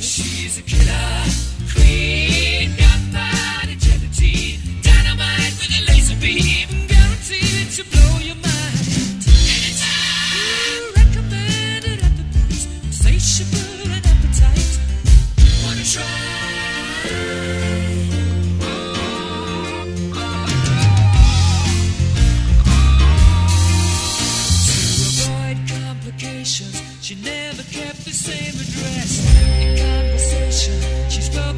She's a killer queen.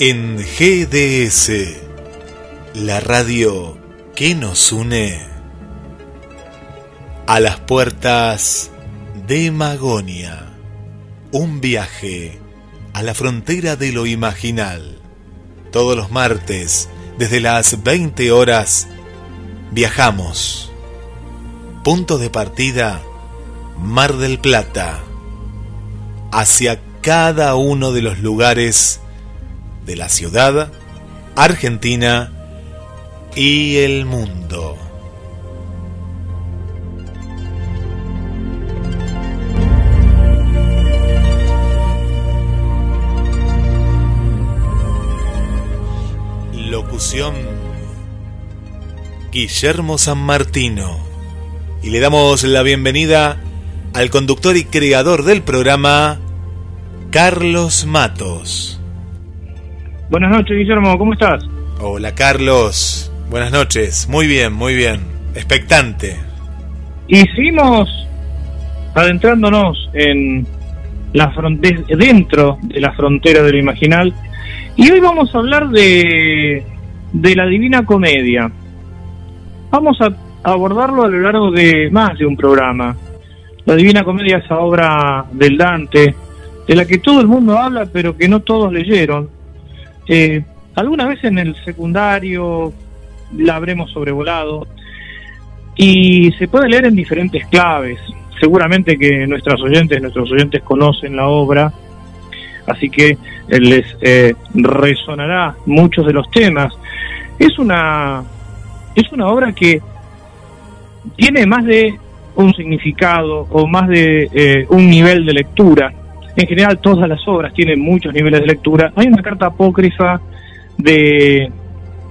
en GDS, la radio que nos une a las puertas de Magonia. Un viaje a la frontera de lo imaginal. Todos los martes, desde las 20 horas, viajamos. Punto de partida, Mar del Plata. Hacia cada uno de los lugares de la ciudad, Argentina y el mundo. Locución Guillermo San Martino. Y le damos la bienvenida al conductor y creador del programa, Carlos Matos. Buenas noches, Guillermo, ¿cómo estás? Hola, Carlos. Buenas noches. Muy bien, muy bien. Expectante. Hicimos adentrándonos en la dentro de la frontera de lo imaginal y hoy vamos a hablar de, de la Divina Comedia. Vamos a abordarlo a lo largo de más de un programa. La Divina Comedia, esa obra del Dante, de la que todo el mundo habla, pero que no todos leyeron. Eh, alguna vez en el secundario la habremos sobrevolado y se puede leer en diferentes claves. Seguramente que nuestros oyentes, nuestros oyentes conocen la obra, así que les eh, resonará muchos de los temas. Es una es una obra que tiene más de un significado o más de eh, un nivel de lectura en general, todas las obras tienen muchos niveles de lectura. Hay una carta apócrifa de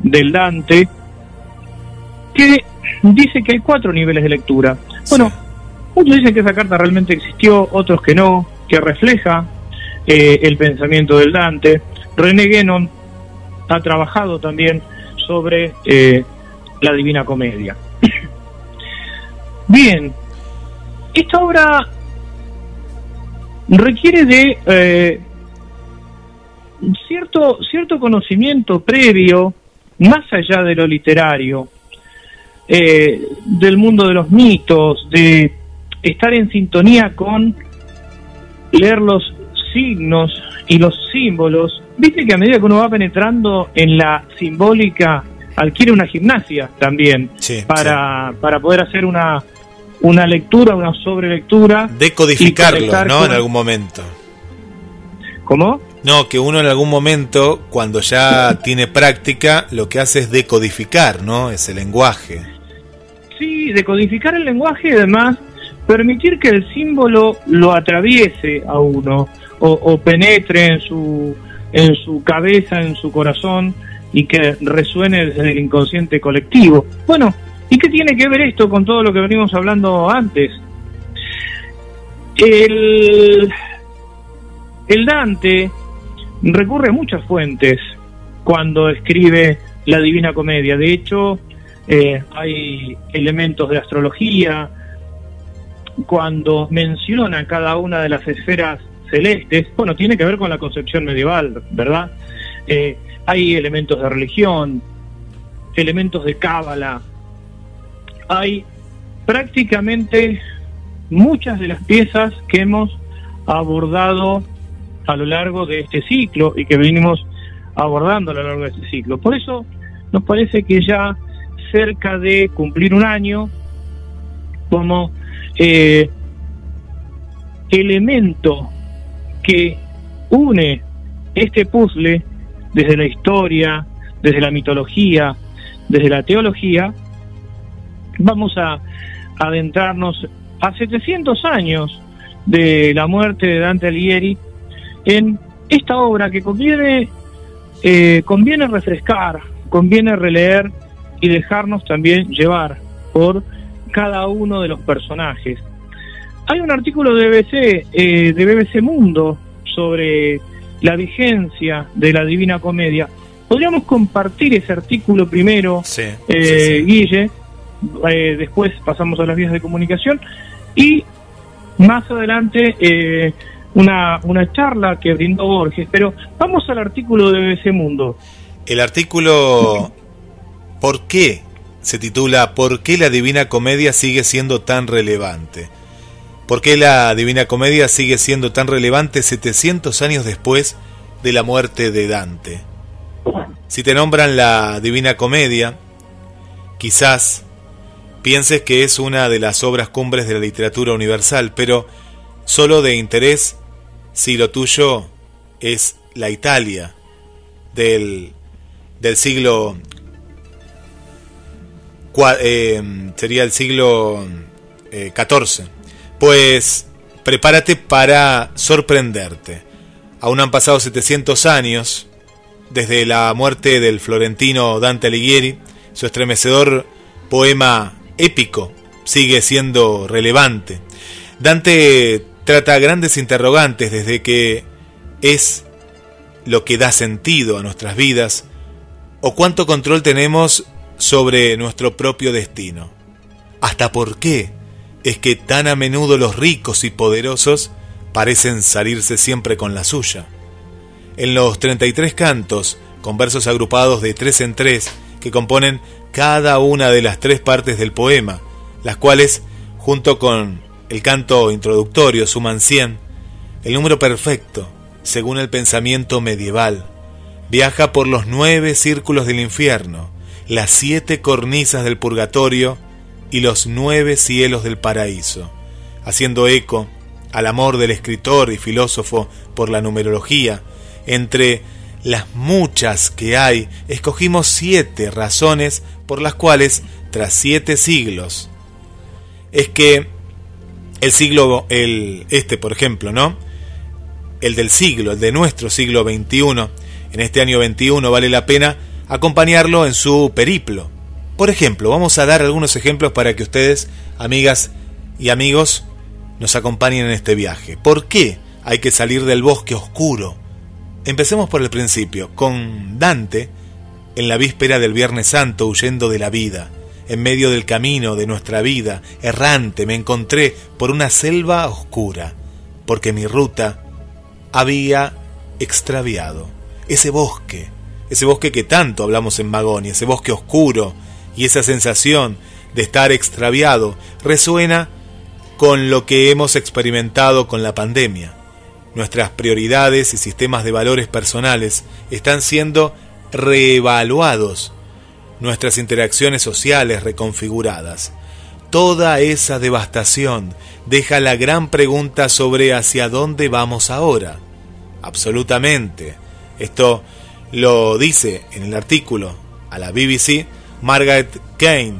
del Dante que dice que hay cuatro niveles de lectura. Bueno, muchos dicen que esa carta realmente existió, otros que no, que refleja eh, el pensamiento del Dante. René Guénon ha trabajado también sobre eh, la Divina Comedia. Bien, esta obra requiere de eh, cierto, cierto conocimiento previo, más allá de lo literario, eh, del mundo de los mitos, de estar en sintonía con leer los signos y los símbolos. Viste que a medida que uno va penetrando en la simbólica, adquiere una gimnasia también para, para poder hacer una, una lectura, una sobrelectura. Decodificarlo, ¿no? En algún momento. ¿Cómo? No, que uno en algún momento, cuando ya tiene práctica, lo que hace es decodificar, ¿no? Ese lenguaje. Sí, decodificar el lenguaje y además permitir que el símbolo lo atraviese a uno o, o penetre en su, en su cabeza, en su corazón y que resuene desde el inconsciente colectivo. Bueno, ¿Y qué tiene que ver esto con todo lo que venimos hablando antes? El, Dante recurre a muchas fuentes cuando escribe la Divina Comedia. De hecho, eh, hay elementos de astrología, cuando menciona cada una de las esferas celestes, bueno, tiene que ver con la concepción medieval, ¿verdad? Eh, hay elementos de religión, elementos de cábala, hay prácticamente muchas de las piezas que hemos abordado a lo largo de este ciclo y que venimos abordando a lo largo de este ciclo. Por eso nos parece que ya cerca de cumplir un año como eh, elemento que une este puzzle desde la historia, desde la mitología, desde la teología, vamos a adentrarnos a 700 años de la muerte de Dante Alighieri en esta obra que conviene, eh, conviene refrescar, conviene releer y dejarnos también llevar por cada uno de los personajes. Hay un artículo de BBC, eh, de BBC Mundo sobre la vigencia de la Divina Comedia. Podríamos compartir ese artículo primero, eh, Guille, eh, después pasamos a las vías de comunicación y más adelante una, una charla que brindó Borges. Pero vamos al artículo de BBC Mundo. El artículo, ¿por qué se titula ¿Por qué la Divina Comedia sigue siendo tan relevante? ¿Por qué la Divina Comedia sigue siendo tan relevante 700 años después de la muerte de Dante? Si te nombran la Divina Comedia, quizás pienses que es una de las obras cumbres de la literatura universal, pero solo de interés si lo tuyo es la Italia del, del siglo eh, sería el siglo XIV. Eh, pues prepárate para sorprenderte. Aún han pasado 700 años desde la muerte del florentino Dante Alighieri. Su estremecedor poema épico sigue siendo relevante. Dante trata grandes interrogantes desde que es lo que da sentido a nuestras vidas o cuánto control tenemos sobre nuestro propio destino. ¿Hasta por qué es que tan a menudo los ricos y poderosos parecen salirse siempre con la suya? En los 33 cantos, con versos agrupados de tres en tres, que componen cada una de las tres partes del poema, las cuales, junto con el canto introductorio, suman 100, el número perfecto, según el pensamiento medieval, viaja por los nueve círculos del infierno, las siete cornisas del purgatorio y los nueve cielos del paraíso, haciendo eco al amor del escritor y filósofo por la numerología. Entre las muchas que hay, escogimos siete razones por las cuales, tras siete siglos, es que el siglo, el, este por ejemplo, ¿no? El del siglo, el de nuestro siglo XXI, en este año 21 vale la pena acompañarlo en su periplo. Por ejemplo, vamos a dar algunos ejemplos para que ustedes, amigas y amigos, nos acompañen en este viaje. ¿Por qué hay que salir del bosque oscuro? Empecemos por el principio, con Dante, en la víspera del Viernes Santo, huyendo de la vida. En medio del camino de nuestra vida, errante, me encontré por una selva oscura, porque mi ruta había extraviado. Ese bosque, ese bosque que tanto hablamos en Magonia, ese bosque oscuro y esa sensación de estar extraviado resuena con lo que hemos experimentado con la pandemia. Nuestras prioridades y sistemas de valores personales están siendo reevaluados, nuestras interacciones sociales reconfiguradas. Toda esa devastación deja la gran pregunta sobre hacia dónde vamos ahora. Absolutamente. Esto lo dice en el artículo a la BBC Margaret Kane.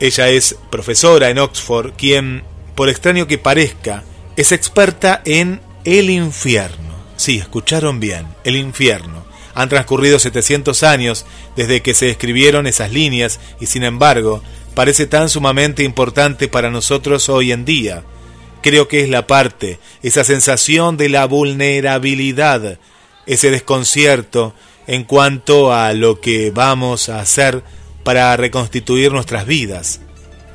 Ella es profesora en Oxford, quien, por extraño que parezca, es experta en el infierno. Sí, escucharon bien, el infierno. Han transcurrido 700 años desde que se escribieron esas líneas y sin embargo parece tan sumamente importante para nosotros hoy en día. Creo que es la parte, esa sensación de la vulnerabilidad, ese desconcierto en cuanto a lo que vamos a hacer para reconstituir nuestras vidas.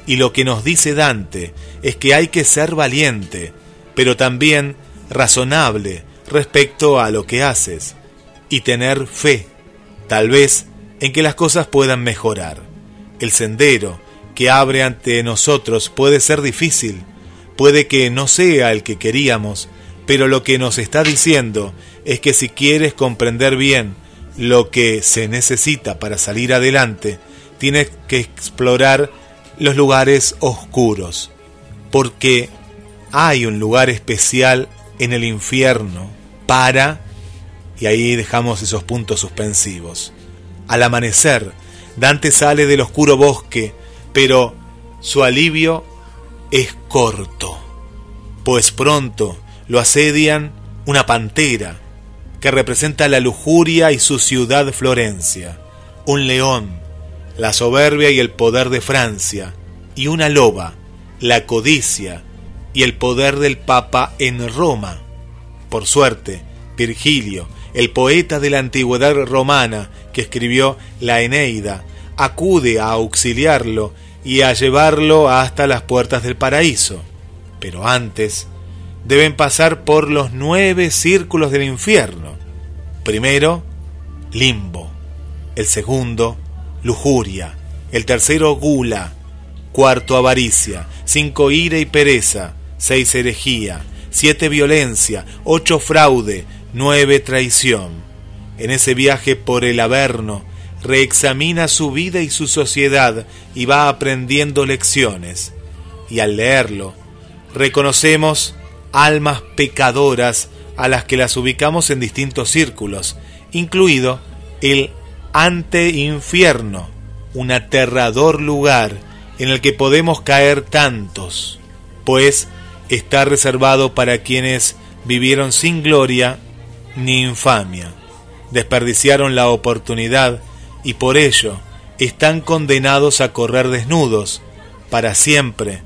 Y lo que nos dice Dante es que hay que ser valiente, pero también razonable respecto a lo que haces y tener fe, tal vez, en que las cosas puedan mejorar. El sendero que abre ante nosotros puede ser difícil, puede que no sea el que queríamos, pero lo que nos está diciendo es que si quieres comprender bien lo que se necesita para salir adelante, tienes que explorar los lugares oscuros, porque hay un lugar especial en el infierno para, y ahí dejamos esos puntos suspensivos. Al amanecer, Dante sale del oscuro bosque, pero su alivio es corto, pues pronto lo asedian una pantera que representa la lujuria y su ciudad Florencia, un león, la soberbia y el poder de Francia, y una loba, la codicia y el poder del Papa en Roma. Por suerte, Virgilio, el poeta de la antigüedad romana que escribió la Eneida, acude a auxiliarlo y a llevarlo hasta las puertas del paraíso. Pero antes deben pasar por los nueve círculos del infierno. Primero, limbo. El segundo, lujuria. El tercero, gula. Cuarto, avaricia. Cinco, ira y pereza. Seis, herejía. Siete, violencia. Ocho, fraude. Nueve, traición. En ese viaje por el Averno, reexamina su vida y su sociedad y va aprendiendo lecciones. Y al leerlo, reconocemos almas pecadoras a las que las ubicamos en distintos círculos, incluido el ante-infierno, un aterrador lugar en el que podemos caer tantos, pues está reservado para quienes vivieron sin gloria ni infamia, desperdiciaron la oportunidad y por ello están condenados a correr desnudos, para siempre,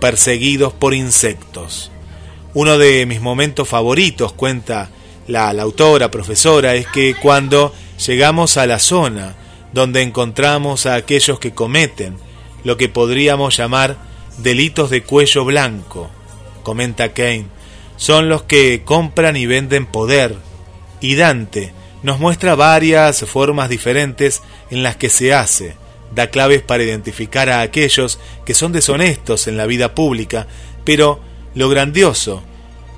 perseguidos por insectos. Uno de mis momentos favoritos, cuenta la, autora, profesora, es que cuando llegamos a la zona donde encontramos a aquellos que cometen lo que podríamos llamar delitos de cuello blanco, comenta Kane, son los que compran y venden poder, y Dante nos muestra varias formas diferentes en las que se hace, da claves para identificar a aquellos que son deshonestos en la vida pública, pero lo grandioso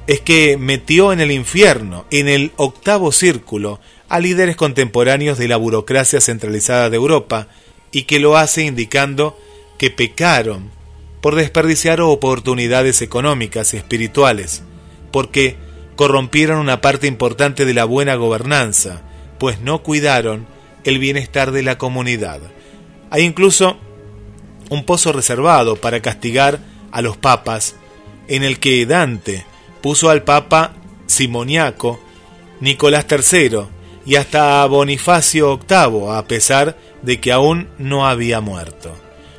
es que metió en el infierno, en el octavo círculo, a líderes contemporáneos de la burocracia centralizada de Europa, y que lo hace indicando que pecaron por desperdiciar oportunidades económicas y espirituales, porque corrompieron una parte importante de la buena gobernanza, pues no cuidaron el bienestar de la comunidad. Hay incluso un pozo reservado para castigar a los papas, en el que Dante puso al papa simoniaco Nicolás III y hasta a Bonifacio VIII, a pesar de que aún no había muerto.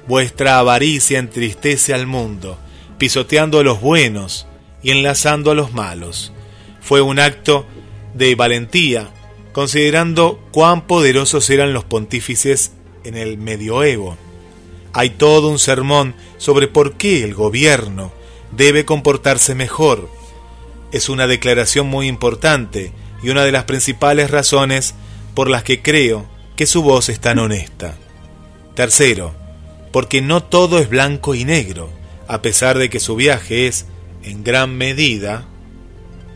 Vuestra avaricia entristece al mundo, pisoteando a los buenos y enlazando a los malos. Fue un acto de valentía, considerando cuán poderosos eran los pontífices en el medioevo. Hay todo un sermón sobre por qué el gobierno debe comportarse mejor. Es una declaración muy importante y una de las principales razones por las que creo que su voz es tan honesta. Tercero, porque no todo es blanco y negro, a pesar de que su viaje es, en gran medida,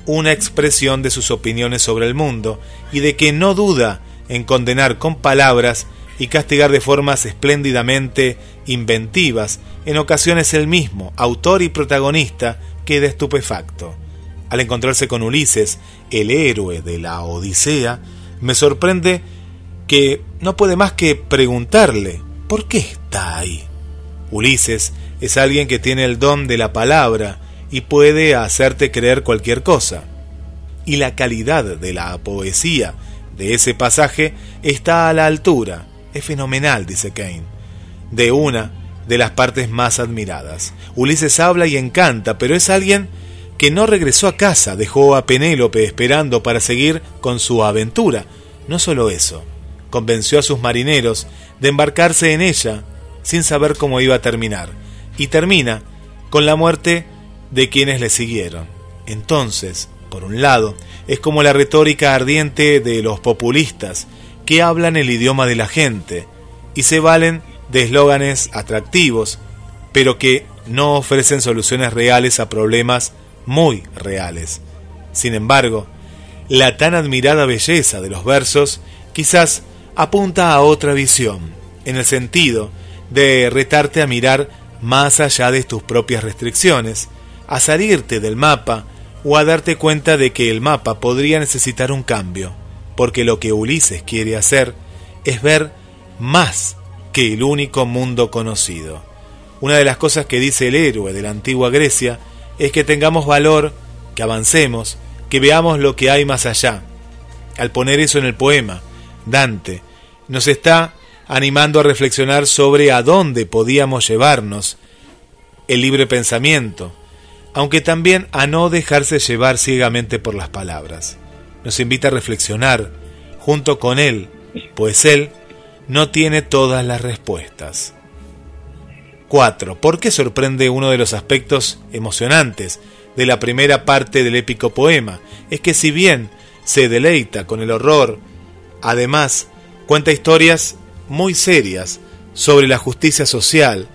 una expresión de sus opiniones sobre el mundo y de que no duda en condenar con palabras y castigar de formas espléndidamente inventivas, en ocasiones el mismo, autor y protagonista, queda estupefacto. Al encontrarse con Ulises, el héroe de la Odisea, me sorprende que no puede más que preguntarle, ¿por qué está ahí? Ulises es alguien que tiene el don de la palabra y puede hacerte creer cualquier cosa. Y la calidad de la poesía de ese pasaje está a la altura, es fenomenal, dice Kane, de una de las partes más admiradas. Ulises habla y encanta, pero es alguien que no regresó a casa, dejó a Penélope esperando para seguir con su aventura. No solo eso, convenció a sus marineros de embarcarse en ella sin saber cómo iba a terminar, y termina con la muerte de quienes le siguieron. Entonces, por un lado, es como la retórica ardiente de los populistas, que hablan el idioma de la gente y se valen de eslóganes atractivos, pero que no ofrecen soluciones reales a problemas muy reales. Sin embargo, la tan admirada belleza de los versos quizás apunta a otra visión, en el sentido de retarte a mirar más allá de tus propias restricciones, a salirte del mapa o a darte cuenta de que el mapa podría necesitar un cambio, porque lo que Ulises quiere hacer es ver más que el único mundo conocido. Una de las cosas que dice el héroe de la antigua Grecia es que tengamos valor, que avancemos, que veamos lo que hay más allá. Al poner eso en el poema, Dante nos está animando a reflexionar sobre a dónde podíamos llevarnos el libre pensamiento, aunque también a no dejarse llevar ciegamente por las palabras. Nos invita a reflexionar junto con Él, pues Él no tiene todas las respuestas. 4. ¿Por qué sorprende uno de los aspectos emocionantes de la primera parte del épico poema? Es que si bien se deleita con el horror, además cuenta historias muy serias sobre la justicia social,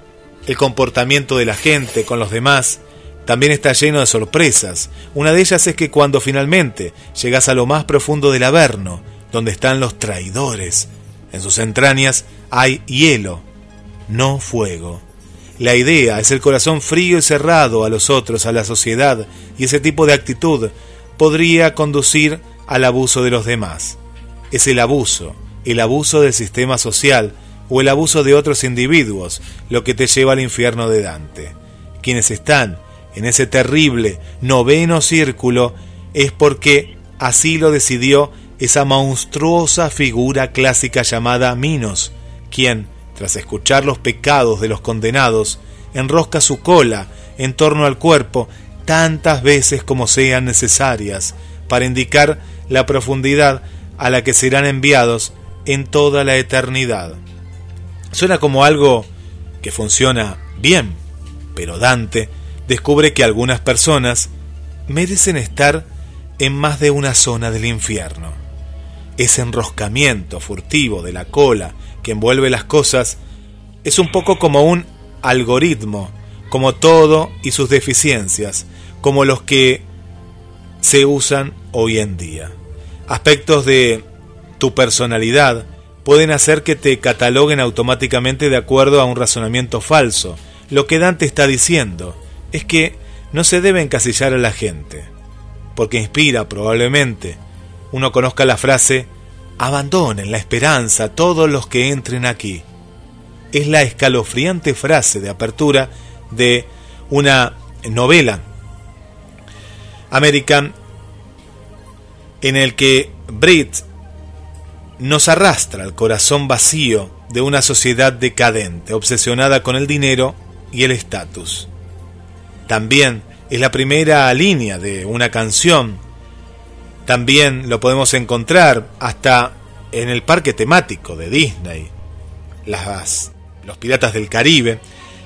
el comportamiento de la gente con los demás, también está lleno de sorpresas. Una de ellas es que cuando finalmente llegas a lo más profundo del Averno, donde están los traidores, en sus entrañas hay hielo, no fuego. La idea es el corazón frío y cerrado a los otros, a la sociedad, y ese tipo de actitud podría conducir al abuso de los demás. Es el abuso, el abuso del sistema social o el abuso de otros individuos lo que te lleva al infierno de Dante. Quienes están en ese terrible noveno círculo es porque así lo decidió esa monstruosa figura clásica llamada Minos, quien, tras escuchar los pecados de los condenados, enrosca su cola en torno al cuerpo tantas veces como sean necesarias para indicar la profundidad a la que serán enviados en toda la eternidad. Suena como algo que funciona bien, pero Dante descubre que algunas personas merecen estar en más de una zona del infierno. Ese enroscamiento furtivo de la cola que envuelve las cosas es un poco como un algoritmo, como todo y sus deficiencias, como los que se usan hoy en día. Aspectos de tu personalidad pueden hacer que te cataloguen automáticamente de acuerdo a un razonamiento falso. Lo que Dante está diciendo es que no se debe encasillar a la gente, porque inspira probablemente. Uno conozca la frase, abandonen la esperanza a todos los que entren aquí. Es la escalofriante frase de apertura de una novela American en el que Brit nos arrastra al corazón vacío de una sociedad decadente, obsesionada con el dinero y el estatus. También es la primera línea de una canción. También lo podemos encontrar hasta en el parque temático de Disney, las, los Piratas del Caribe,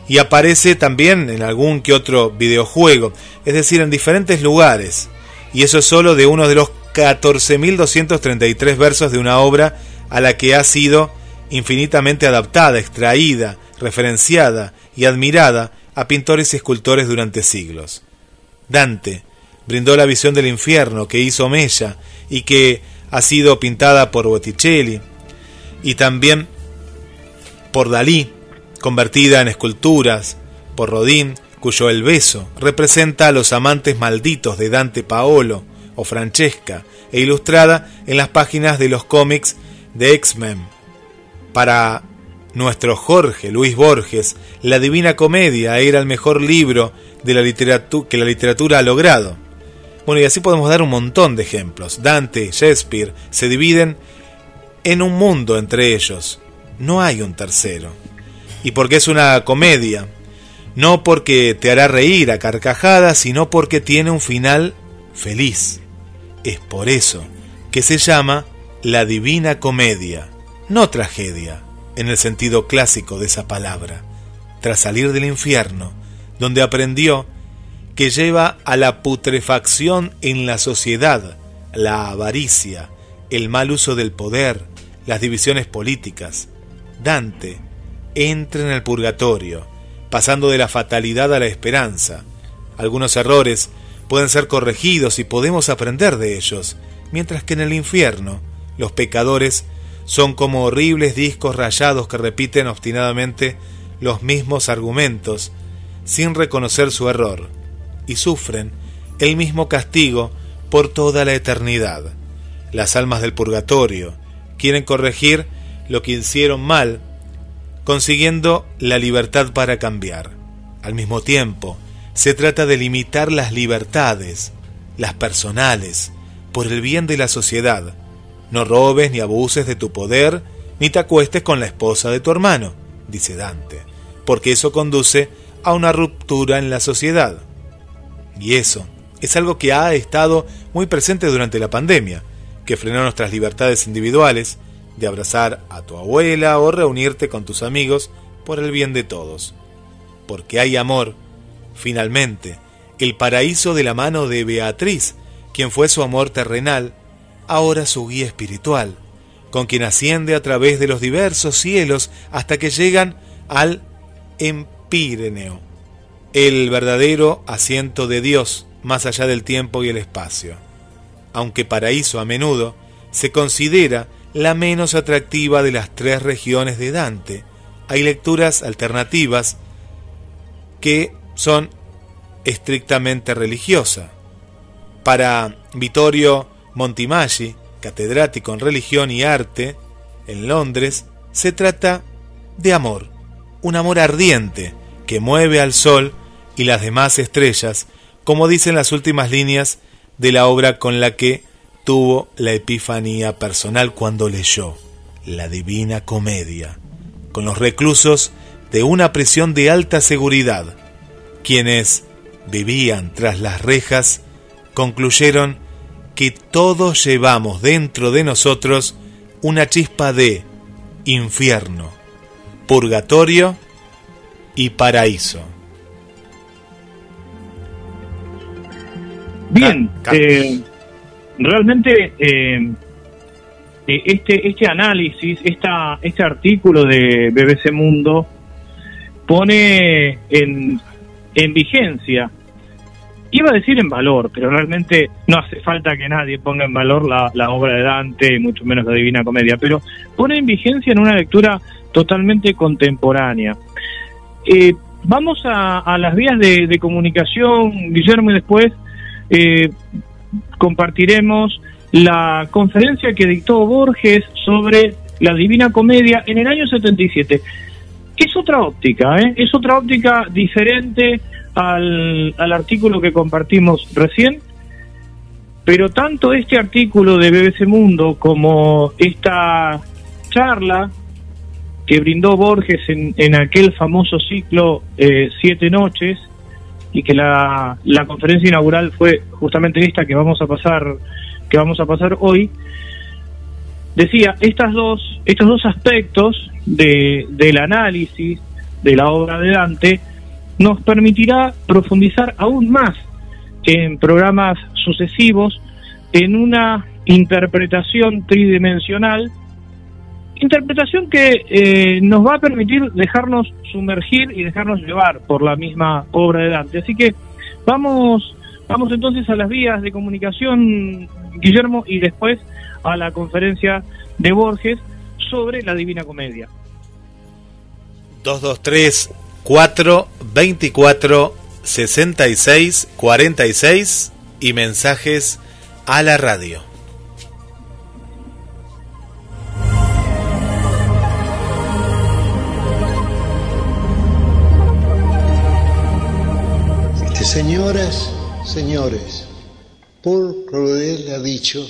y aparece también en algún que otro videojuego, es decir, en diferentes lugares. Y eso es solo de uno de los 14.233 versos de una obra a la que ha sido infinitamente adaptada, extraída, referenciada y admirada a pintores y escultores durante siglos. Dante brindó la visión del infierno que hizo Mella y que ha sido pintada por Botticelli y también por Dalí, convertida en esculturas, por Rodin, cuyo El beso representa a los amantes malditos de Dante Paolo o Francesca, e ilustrada en las páginas de los cómics de X-Men. Para nuestro Jorge Luis Borges, La Divina Comedia era el mejor libro de la literatura que la literatura ha logrado. Bueno, y así podemos dar un montón de ejemplos. Dante, Shakespeare se dividen en un mundo entre ellos. No hay un tercero. Y porque es una comedia, no porque te hará reír a carcajadas, sino porque tiene un final feliz. Es por eso que se llama la Divina Comedia, no tragedia, en el sentido clásico de esa palabra. Tras salir del infierno, donde aprendió que lleva a la putrefacción en la sociedad, la avaricia, el mal uso del poder, las divisiones políticas. Dante entra en el purgatorio, pasando de la fatalidad a la esperanza. Algunos errores pueden ser corregidos y podemos aprender de ellos, mientras que en el infierno los pecadores son como horribles discos rayados que repiten obstinadamente los mismos argumentos sin reconocer su error y sufren el mismo castigo por toda la eternidad. Las almas del purgatorio quieren corregir lo que hicieron mal, consiguiendo la libertad para cambiar. Al mismo tiempo, se trata de limitar las libertades, las personales, por el bien de la sociedad. No robes ni abuses de tu poder, ni te acuestes con la esposa de tu hermano, dice Dante, porque eso conduce a una ruptura en la sociedad. Y eso es algo que ha estado muy presente durante la pandemia, que frenó nuestras libertades individuales, de abrazar a tu abuela o reunirte con tus amigos por el bien de todos. Porque hay amor, finalmente, el paraíso de la mano de Beatriz, quien fue su amor terrenal, ahora su guía espiritual, con quien asciende a través de los diversos cielos hasta que llegan al Empíreneo, el verdadero asiento de Dios más allá del tiempo y el espacio. Aunque paraíso a menudo se considera la menos atractiva de las tres regiones de Dante, hay lecturas alternativas que son estrictamente religiosas. Para Vittorio Montimaggi, catedrático en religión y arte en Londres, se trata de amor, un amor ardiente que mueve al sol y las demás estrellas, como dicen las últimas líneas de la obra con la que tuvo la epifanía personal cuando leyó la Divina Comedia, con los reclusos de una prisión de alta seguridad, quienes vivían tras las rejas, concluyeron que todos llevamos dentro de nosotros una chispa de infierno, purgatorio y paraíso. Bien, eh, realmente eh, este, este análisis, esta, este artículo de BBC Mundo pone en, en vigencia, iba a decir en valor, pero realmente no hace falta que nadie ponga en valor la, obra de Dante, mucho menos la Divina Comedia, pero pone en vigencia en una lectura totalmente contemporánea. vamos a, a, las vías de, de comunicación, Guillermo, y después eh, compartiremos la conferencia que dictó Borges sobre la Divina Comedia en el año 77. Es otra óptica, ¿eh? es otra óptica diferente al, al artículo que compartimos recién, pero tanto este artículo de BBC Mundo como esta charla que brindó Borges en, en aquel famoso ciclo eh, Siete Noches, y que la, la conferencia inaugural fue justamente esta que vamos a pasar que vamos a pasar hoy decía estas dos estos dos aspectos de, del análisis de la obra de Dante nos permitirá profundizar aún más en programas sucesivos en una interpretación tridimensional interpretación que eh, nos va a permitir dejarnos sumergir y dejarnos llevar por la misma obra de Dante. Así que vamos, vamos entonces a las vías de comunicación, Guillermo, y después a la conferencia de Borges sobre la Divina Comedia. 223 4 24 66 46 y mensajes a la radio. Señoras, señores, Paul Claudel ha dicho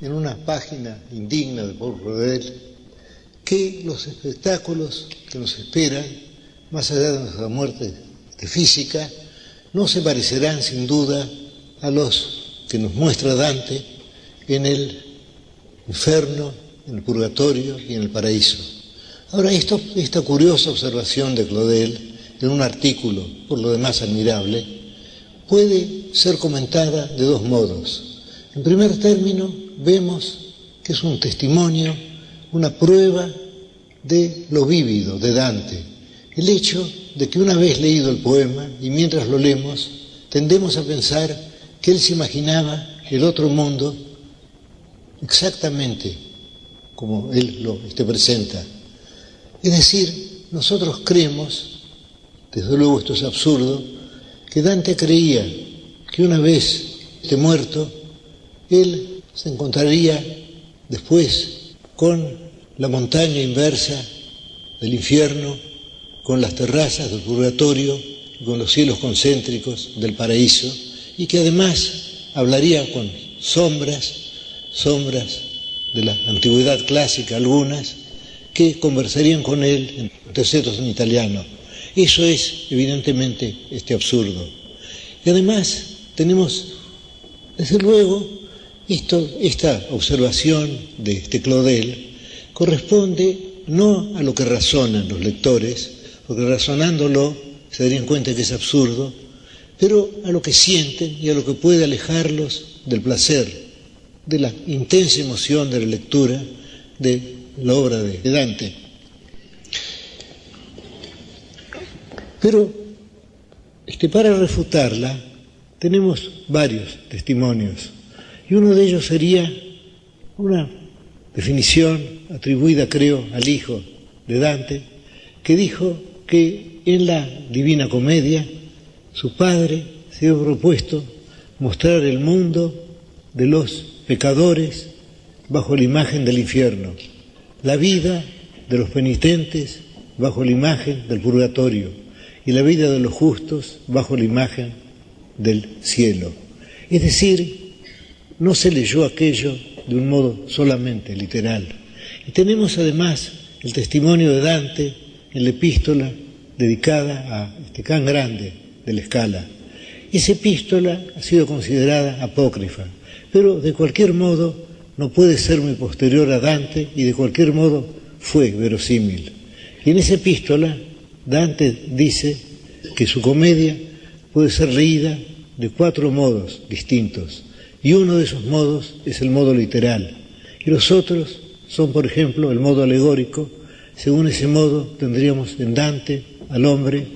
en una página indigna de Paul Claudel que los espectáculos que nos esperan, más allá de nuestra muerte física, no se parecerán sin duda a los que nos muestra Dante en el infierno, en el purgatorio y en el paraíso. Ahora, esto, esta curiosa observación de Claudel en un artículo, por lo demás admirable, puede ser comentada de dos modos. En primer término, vemos que es un testimonio, una prueba de lo vívido de Dante, el hecho de que una vez leído el poema y mientras lo leemos, tendemos a pensar que él se imaginaba el otro mundo exactamente como él lo este, presenta. Es decir, nosotros creemos, desde luego esto es absurdo, que Dante creía que una vez de muerto, él se encontraría después con la montaña inversa del infierno, con las terrazas del purgatorio con los cielos concéntricos del paraíso, y que además hablaría con sombras, sombras de la antigüedad clásica algunas, que conversarían con él en terceros en italiano. Eso es evidentemente este absurdo. Y además tenemos, desde luego, esta observación de este Claudel corresponde no a lo que razonan los lectores, porque razonándolo se darían cuenta que es absurdo, pero a lo que sienten y a lo que puede alejarlos del placer, de la intensa emoción de la lectura de la obra de Dante. Pero este, para refutarla tenemos varios testimonios y uno de ellos sería una definición atribuida, creo, al hijo de Dante, que dijo que en la Divina Comedia su padre se había propuesto mostrar el mundo de los pecadores bajo la imagen del infierno, la vida de los penitentes bajo la imagen del purgatorio y la vida de los justos bajo la imagen del cielo. Es decir, no se leyó aquello de un modo solamente literal. Y tenemos además el testimonio de Dante en la epístola dedicada a este can grande de la escala. Esa epístola ha sido considerada apócrifa, pero de cualquier modo no puede ser muy posterior a Dante y de cualquier modo fue verosímil. Y en esa epístola Dante dice que su comedia puede ser leída de cuatro modos distintos. Y uno de esos modos es el modo literal. Y los otros son, por ejemplo, el modo alegórico. Según ese modo tendríamos en Dante al hombre,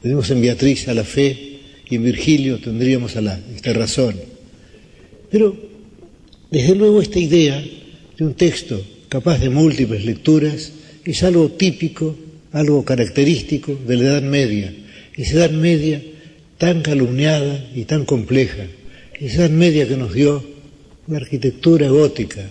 tendríamos en Beatriz a la fe y en Virgilio tendríamos a la esta razón. Pero, desde luego, esta idea de un texto capaz de múltiples lecturas es algo típico, algo característico de la Edad Media. Esa Edad Media tan calumniada y tan compleja esa media que nos dio la arquitectura gótica,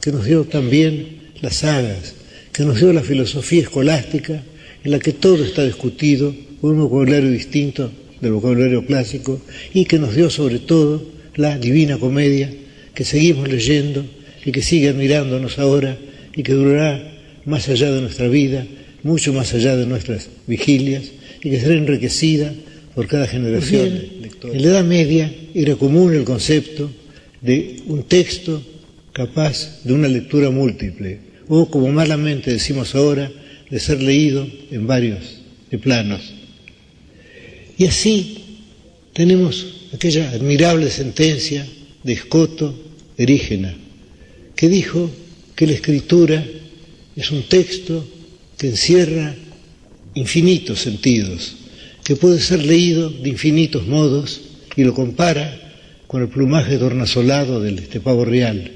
que nos dio también las sagas, que nos dio la filosofía escolástica, en la que todo está discutido con un vocabulario distinto del vocabulario clásico, y que nos dio sobre todo la Divina Comedia, que seguimos leyendo y que sigue admirándonos ahora y que durará más allá de nuestra vida, mucho más allá de nuestras vigilias, y que será enriquecida por cada generación. En la Edad Media era común el concepto de un texto capaz de una lectura múltiple, o como malamente decimos ahora, de ser leído en varios planos. Y así tenemos aquella admirable sentencia de Escoto Erígena, que dijo que la escritura es un texto que encierra infinitos sentidos, que puede ser leído de infinitos modos y lo compara con el plumaje tornasolado del este pavo real.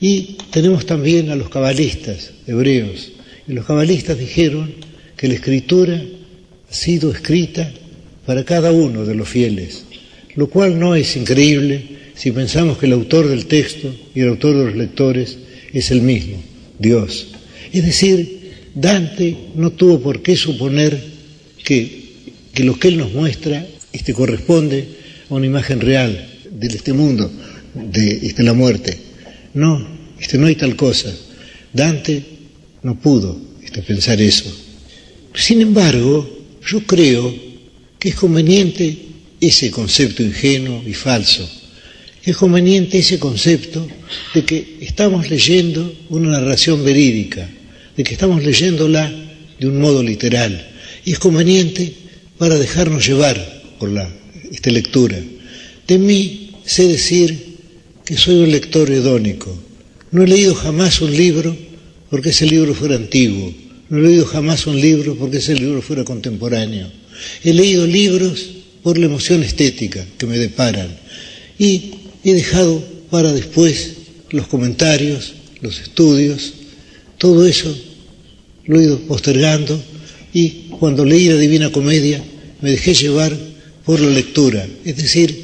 Y tenemos también a los cabalistas hebreos, y los cabalistas dijeron que la escritura ha sido escrita para cada uno de los fieles, lo cual no es increíble si pensamos que el autor del texto y el autor de los lectores es el mismo, Dios. Es decir, Dante no tuvo por qué suponer que que lo que Él nos muestra este, corresponde a una imagen real de este mundo, de este, la muerte. No, este, no hay tal cosa. Dante no pudo este, pensar eso. Sin embargo, yo creo que es conveniente ese concepto ingenuo y falso. Es conveniente ese concepto de que estamos leyendo una narración verídica, de que estamos leyéndola de un modo literal. Y es conveniente para dejarnos llevar por la, esta lectura. De mí sé decir que soy un lector hedónico. No he leído jamás un libro porque ese libro fuera antiguo. No he leído jamás un libro porque ese libro fuera contemporáneo. He leído libros por la emoción estética que me deparan y he dejado para después los comentarios, los estudios, todo eso lo he ido postergando y cuando leí la Divina Comedia me dejé llevar por la lectura, es decir,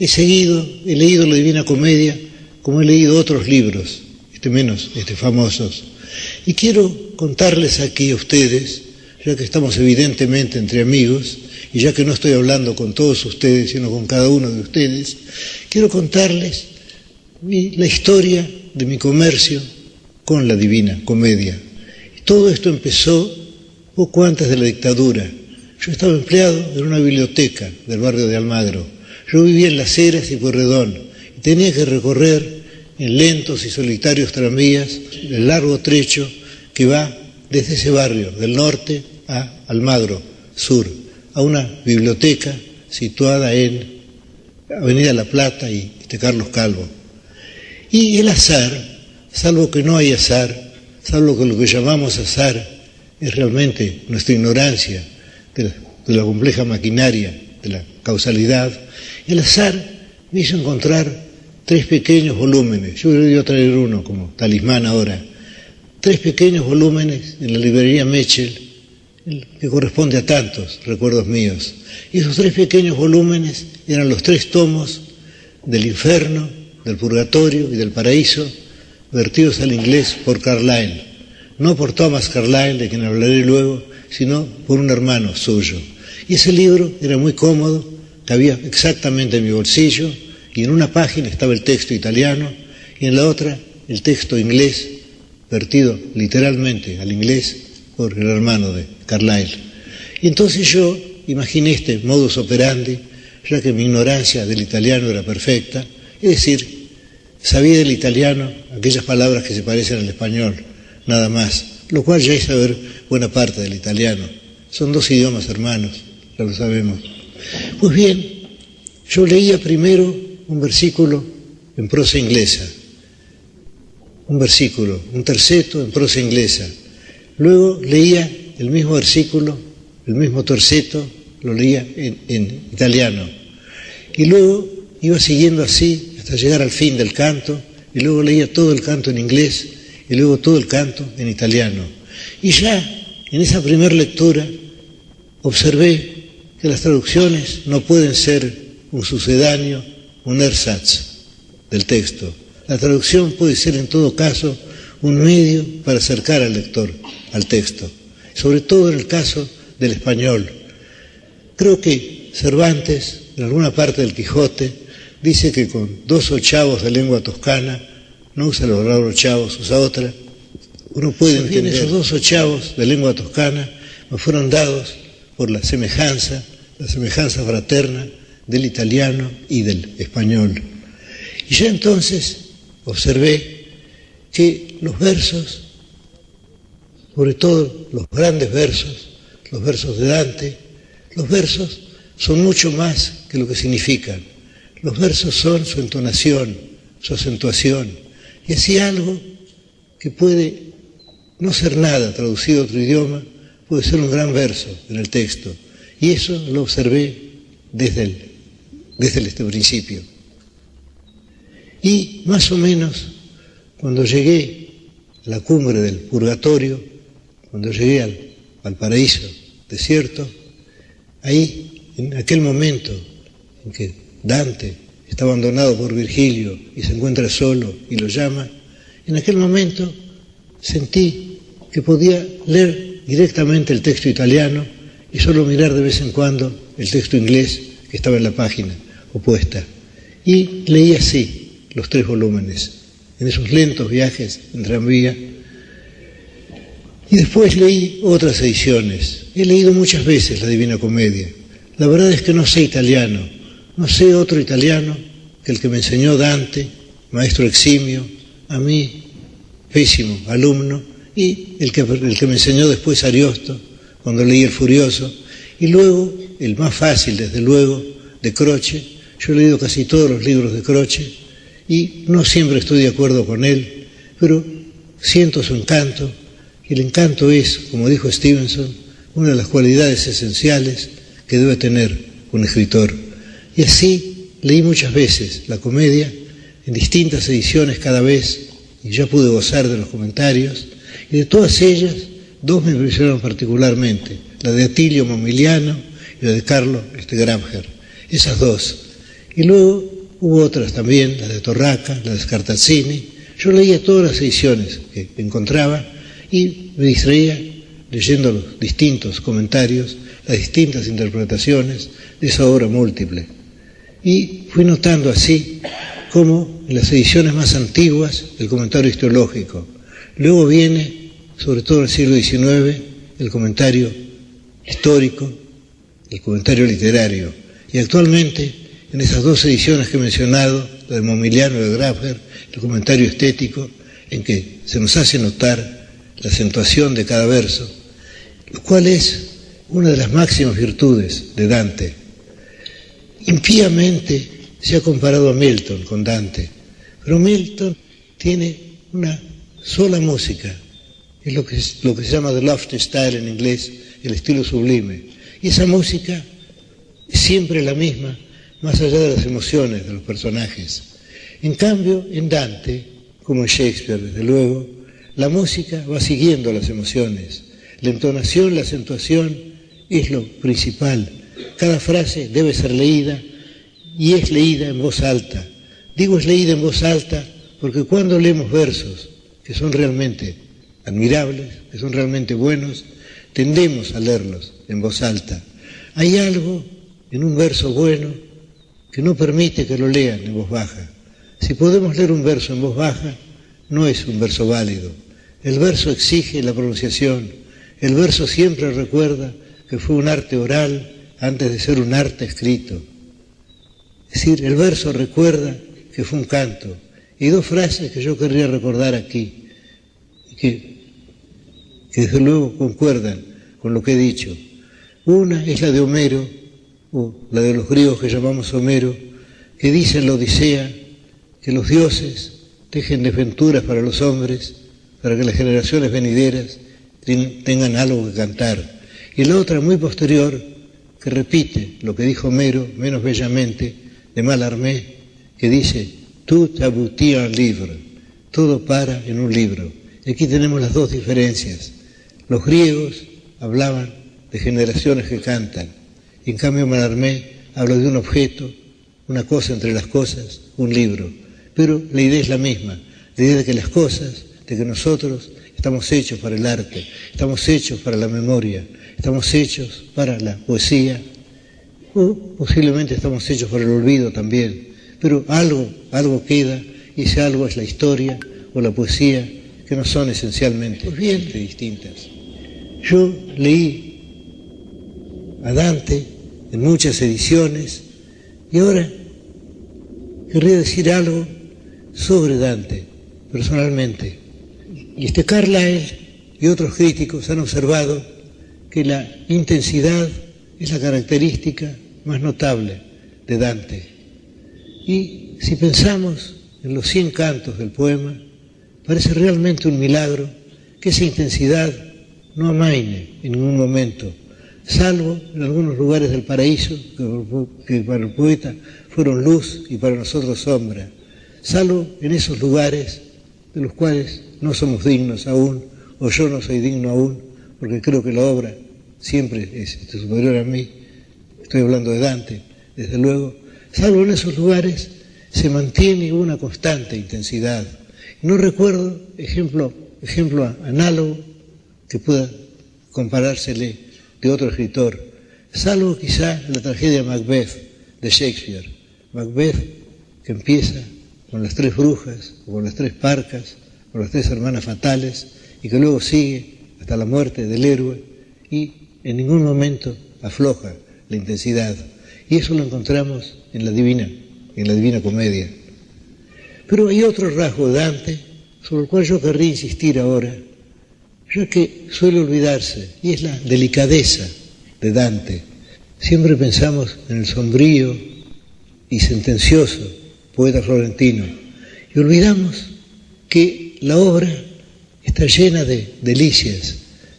he seguido, he leído la Divina Comedia como he leído otros libros, este menos este, famosos. Y quiero contarles aquí a ustedes, ya que estamos evidentemente entre amigos, y ya que no estoy hablando con todos ustedes, sino con cada uno de ustedes, quiero contarles la historia de mi comercio con la Divina Comedia. todo esto empezó poco antes de la dictadura, yo estaba empleado en una biblioteca del barrio de Almagro. Yo vivía en Las Heras y Corredón y tenía que recorrer en lentos y solitarios tranvías el largo trecho que va desde ese barrio del norte a Almagro, sur, a una biblioteca situada en Avenida La Plata y este Carlos Calvo. Y el azar, salvo que no hay azar, salvo que lo que llamamos azar es realmente nuestra ignorancia de la, compleja maquinaria de la causalidad, el azar me hizo encontrar tres pequeños volúmenes, yo hubiera ido a traer uno como talismán ahora, tres pequeños volúmenes en la librería Mechel, que corresponde a tantos recuerdos míos. Y esos tres pequeños volúmenes eran los tres tomos del infierno, del purgatorio y del paraíso, vertidos al inglés por Carlyle, no por Thomas Carlyle, de quien hablaré luego, sino por un hermano suyo. Y ese libro era muy cómodo, cabía exactamente en mi bolsillo, y en una página estaba el texto italiano, y en la otra el texto inglés, vertido literalmente al inglés por el hermano de Carlyle. Y entonces yo imaginé este modus operandi, ya que mi ignorancia del italiano era perfecta, es decir, sabía del italiano aquellas palabras que se parecen al español, nada más, lo cual ya es saber buena parte del italiano. Son dos idiomas hermanos, ya lo sabemos. Pues bien, yo leía primero un versículo en prosa inglesa, un versículo, un terceto en prosa inglesa. Luego leía el mismo versículo, el mismo terceto, lo leía en, en italiano. Y luego iba siguiendo así hasta llegar al fin del canto, y luego leía todo el canto en inglés, y luego todo el canto en italiano. Y ya en esa primera lectura observé que las traducciones no pueden ser un sucedáneo, un ersatz del texto. La traducción puede ser en todo caso un medio para acercar al lector al texto, sobre todo en el caso del español. Creo que Cervantes, en alguna parte del Quijote, dice que con dos ochavos de lengua toscana, no usa los ochavos, usa otra, uno puede entender. Esos dos ochavos de lengua toscana me fueron dados por la semejanza, la semejanza fraterna del italiano y del español. Y ya entonces observé que los versos, sobre todo los grandes versos, los versos de Dante, los versos son mucho más que lo que significan. Los versos son su entonación, su acentuación, y así algo que puede no ser nada traducido a otro idioma puede ser un gran verso en el texto. Y eso lo observé desde el, desde este principio. Y más o menos cuando llegué a la cumbre del purgatorio, cuando llegué al, al paraíso desierto, ahí, en aquel momento en que Dante está abandonado por Virgilio y se encuentra solo y lo llama, en aquel momento sentí que podía leer directamente el texto italiano y solo mirar de vez en cuando el texto inglés que estaba en la página opuesta. Y leí así, los tres volúmenes, en esos lentos viajes en tranvía. Y después leí otras ediciones. He leído muchas veces la Divina Comedia. La verdad es que no sé italiano, no sé otro italiano que el que me enseñó Dante, maestro eximio, a mí, pésimo alumno, y el que, el que me enseñó después Ariosto, cuando leí El Furioso, y luego, el más fácil, desde luego, de Croce. Yo he leído casi todos los libros de Croce y no siempre estoy de acuerdo con él, pero siento su encanto, y el encanto es, como dijo Stevenson, una de las cualidades esenciales que debe tener un escritor. Y así leí muchas veces la comedia, en distintas ediciones cada vez, y ya pude gozar de los comentarios, y de todas ellas, dos me impresionaron particularmente, la de Atilio Momiliano y la de Carlo este Gramger, esas dos. Y luego hubo otras también, la de Torraca, la de Scartazzini. Yo leía todas las ediciones que encontraba y me distraía leyendo los distintos comentarios las distintas interpretaciones de esa obra múltiple. Y fui notando así como en las ediciones más antiguas el comentario histológico, luego viene, sobre todo en el siglo XIX, el comentario histórico, el comentario literario, y actualmente en esas dos ediciones que he mencionado, la de Momiliano y de Grafger, el comentario estético, en que se nos hace notar la acentuación de cada verso, lo cual es una de las máximas virtudes de Dante. Impíamente se ha comparado a Milton con Dante, pero Milton tiene una sola música, es lo que, se llama the lofty style en inglés, el estilo sublime. Y esa música es siempre la misma, más allá de las emociones de los personajes. En cambio, en Dante, como en Shakespeare, desde luego, la música va siguiendo las emociones. La entonación, la acentuación es lo principal. Cada frase debe ser leída y es leída en voz alta. Digo es leída en voz alta porque cuando leemos versos que son realmente admirables, que son realmente buenos, tendemos a leerlos en voz alta. Hay algo en un verso bueno que no permite que lo lean en voz baja. Si podemos leer un verso en voz baja, no es un verso válido. El verso exige la pronunciación. El verso siempre recuerda que fue un arte oral antes de ser un arte escrito. Es decir, el verso recuerda que fue un canto. Y dos frases que yo querría recordar aquí, que, que desde luego concuerdan con lo que he dicho. Una es la de Homero, o la de los griegos que llamamos Homero, que dice en la Odisea que los dioses dejen desventuras para los hombres, para que las generaciones venideras tengan algo que cantar y la otra muy posterior, repite lo que dijo Homero, menos bellamente, de Malarmé, que dice, tout aboutit en livre, todo para en un libro. Y aquí tenemos las dos diferencias. Los griegos hablaban de generaciones que cantan, en cambio Malarmé habla de un objeto, una cosa entre las cosas, un libro. Pero la idea es la misma, la idea de que las cosas, de que nosotros estamos hechos para el arte, estamos hechos para la memoria, estamos hechos para la poesía, o posiblemente estamos hechos para el olvido también, pero algo, algo queda, y ese algo es la historia o la poesía, que no son esencialmente bien distintas. Yo leí a Dante en muchas ediciones y ahora querría decir algo sobre Dante, personalmente. Y este Carlyle y otros críticos han observado que la intensidad es la característica más notable de Dante. Y si pensamos en los cien cantos del poema, parece realmente un milagro que esa intensidad no amaine en ningún momento, salvo en algunos lugares del paraíso, que para el poeta fueron luz y para nosotros sombra, salvo en esos lugares de los cuales no somos dignos aún, o yo no soy digno aún, porque creo que la obra siempre es superior a mí, estoy hablando de Dante, desde luego, salvo en esos lugares se mantiene una constante intensidad. No recuerdo ejemplo, ejemplo análogo que pueda comparársele de otro escritor, salvo quizá la tragedia Macbeth de Shakespeare. Macbeth que empieza con las tres brujas, con las tres parcas, con las tres hermanas fatales, y que luego sigue hasta la muerte del héroe y en ningún momento afloja la intensidad. Y eso lo encontramos en la Divina, en la Divina Comedia. Pero hay otro rasgo de Dante sobre el cual yo querría insistir ahora, ya que suele olvidarse, y es la delicadeza de Dante. Siempre pensamos en el sombrío y sentencioso poeta florentino, y olvidamos que la obra está llena de delicias,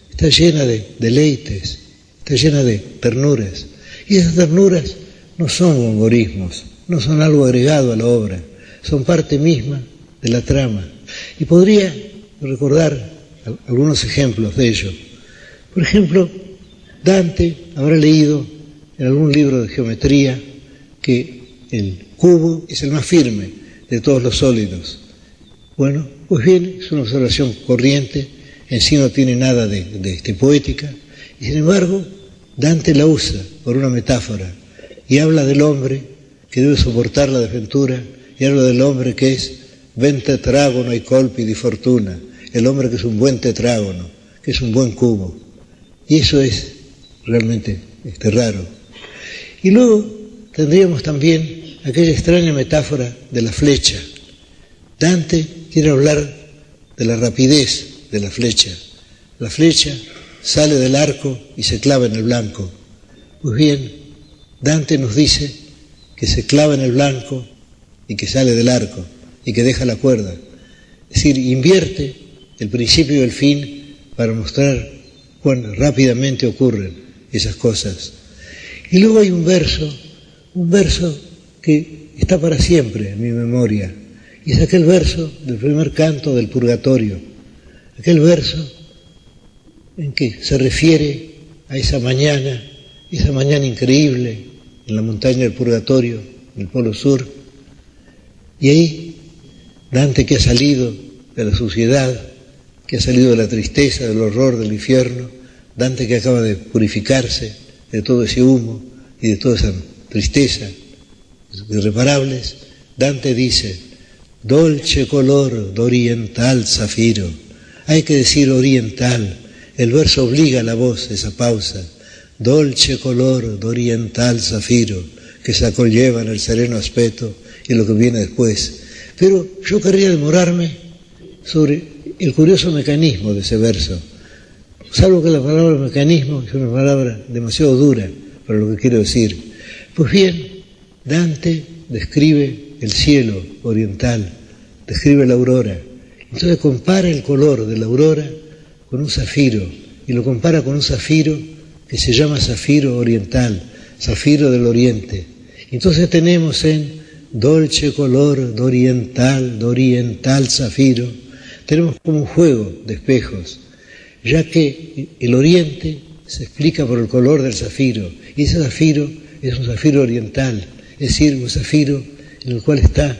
está llena de deleites, está llena de ternuras, y esas ternuras no son humorismos, no son algo agregado a la obra, son parte misma de la trama. Y podría recordar algunos ejemplos de ello. Por ejemplo, Dante habrá leído en algún libro de geometría que el cubo es el más firme de todos los sólidos. Bueno, pues bien, es una observación corriente, en sí no tiene nada de, poética, y sin embargo, Dante la usa por una metáfora y habla del hombre que debe soportar la desventura y habla del hombre que es ben tetrágono y colpi di fortuna, el hombre que es un buen tetrágono, que es un buen cubo. Y eso es realmente este, raro. Y luego tendríamos también aquella extraña metáfora de la flecha. Dante quiere hablar de la rapidez de la flecha. La flecha sale del arco y se clava en el blanco. Pues bien, Dante nos dice que se clava en el blanco y que sale del arco y que deja la cuerda. Es decir, invierte el principio y el fin para mostrar cuán rápidamente ocurren esas cosas. Y luego hay un verso, un verso que está para siempre en mi memoria, y es aquel verso del primer canto del purgatorio, aquel verso en que se refiere a esa mañana, esa mañana increíble en la montaña del purgatorio, en el Polo Sur, y ahí Dante que ha salido de la suciedad, que ha salido de la tristeza, del horror, del infierno, Dante que acaba de purificarse de todo ese humo y de toda esa tristeza irreparables, Dante dice, dolce color d'oriental zafiro. Hay que decir oriental, el verso obliga a la voz esa pausa. Dolce color d'oriental zafiro, que se acolleva el sereno aspecto y lo que viene después. Pero yo querría demorarme sobre el curioso mecanismo de ese verso, salvo que la palabra mecanismo es una palabra demasiado dura para lo que quiero decir. Pues bien, Dante describe el cielo oriental, describe la aurora, entonces compara el color de la aurora con un zafiro y lo compara con un zafiro que se llama zafiro oriental, zafiro del oriente. Entonces tenemos en dolce color d'oriental, d'oriental zafiro, tenemos como un juego de espejos, ya que el oriente se explica por el color del zafiro, y ese zafiro es un zafiro oriental, es decir, un zafiro en el cual está,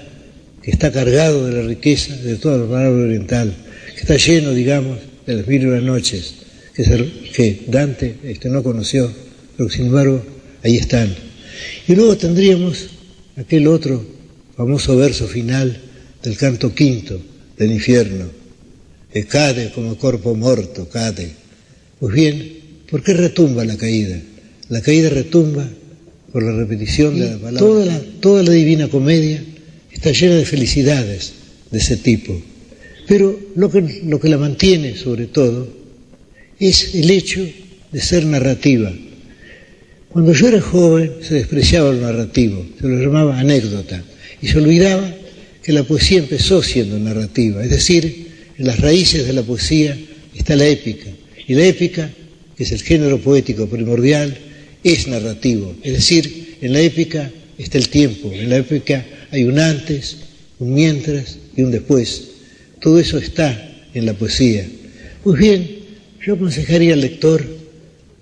que está cargado de la riqueza de toda la palabra oriental, que está lleno, digamos, de las mil y noches, que, Dante este, no conoció, pero sin embargo ahí están. Y luego tendríamos aquel otro famoso verso final del canto quinto del infierno, que cade como cuerpo muerto, cade. Pues bien, ¿por qué retumba la caída? La caída retumba por la repetición de la palabra. Toda la, toda la divina comedia está llena de felicidades de ese tipo. Pero lo que, lo que la mantiene sobre todo es el hecho de ser narrativa, cuando yo era joven se despreciaba el narrativo, se lo llamaba anécdota, y se olvidaba que la poesía empezó siendo narrativa, es decir, en las raíces de la poesía está la épica, y la épica, que es el género poético primordial, es narrativo, es decir, en la épica está el tiempo, en la épica hay un antes, un mientras y un después, todo eso está en la poesía. Pues bien, yo aconsejaría al lector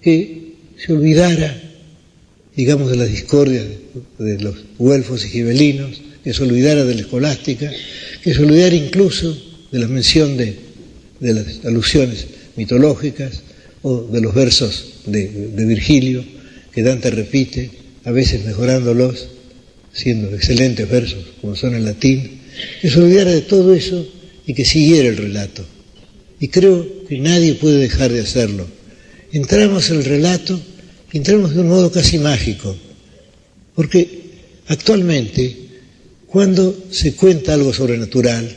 que se olvidara digamos, de las discordias de los güelfos y gibelinos, que se olvidara de la escolástica, que se olvidara incluso de la mención de, las alusiones mitológicas o de los versos de, de Virgilio, que Dante repite, a veces mejorándolos, siendo excelentes versos como son en latín, que se olvidara de todo eso y que siguiera el relato. Y creo que nadie puede dejar de hacerlo. Entramos en el relato, entramos de un modo casi mágico, porque actualmente, cuando se cuenta algo sobrenatural,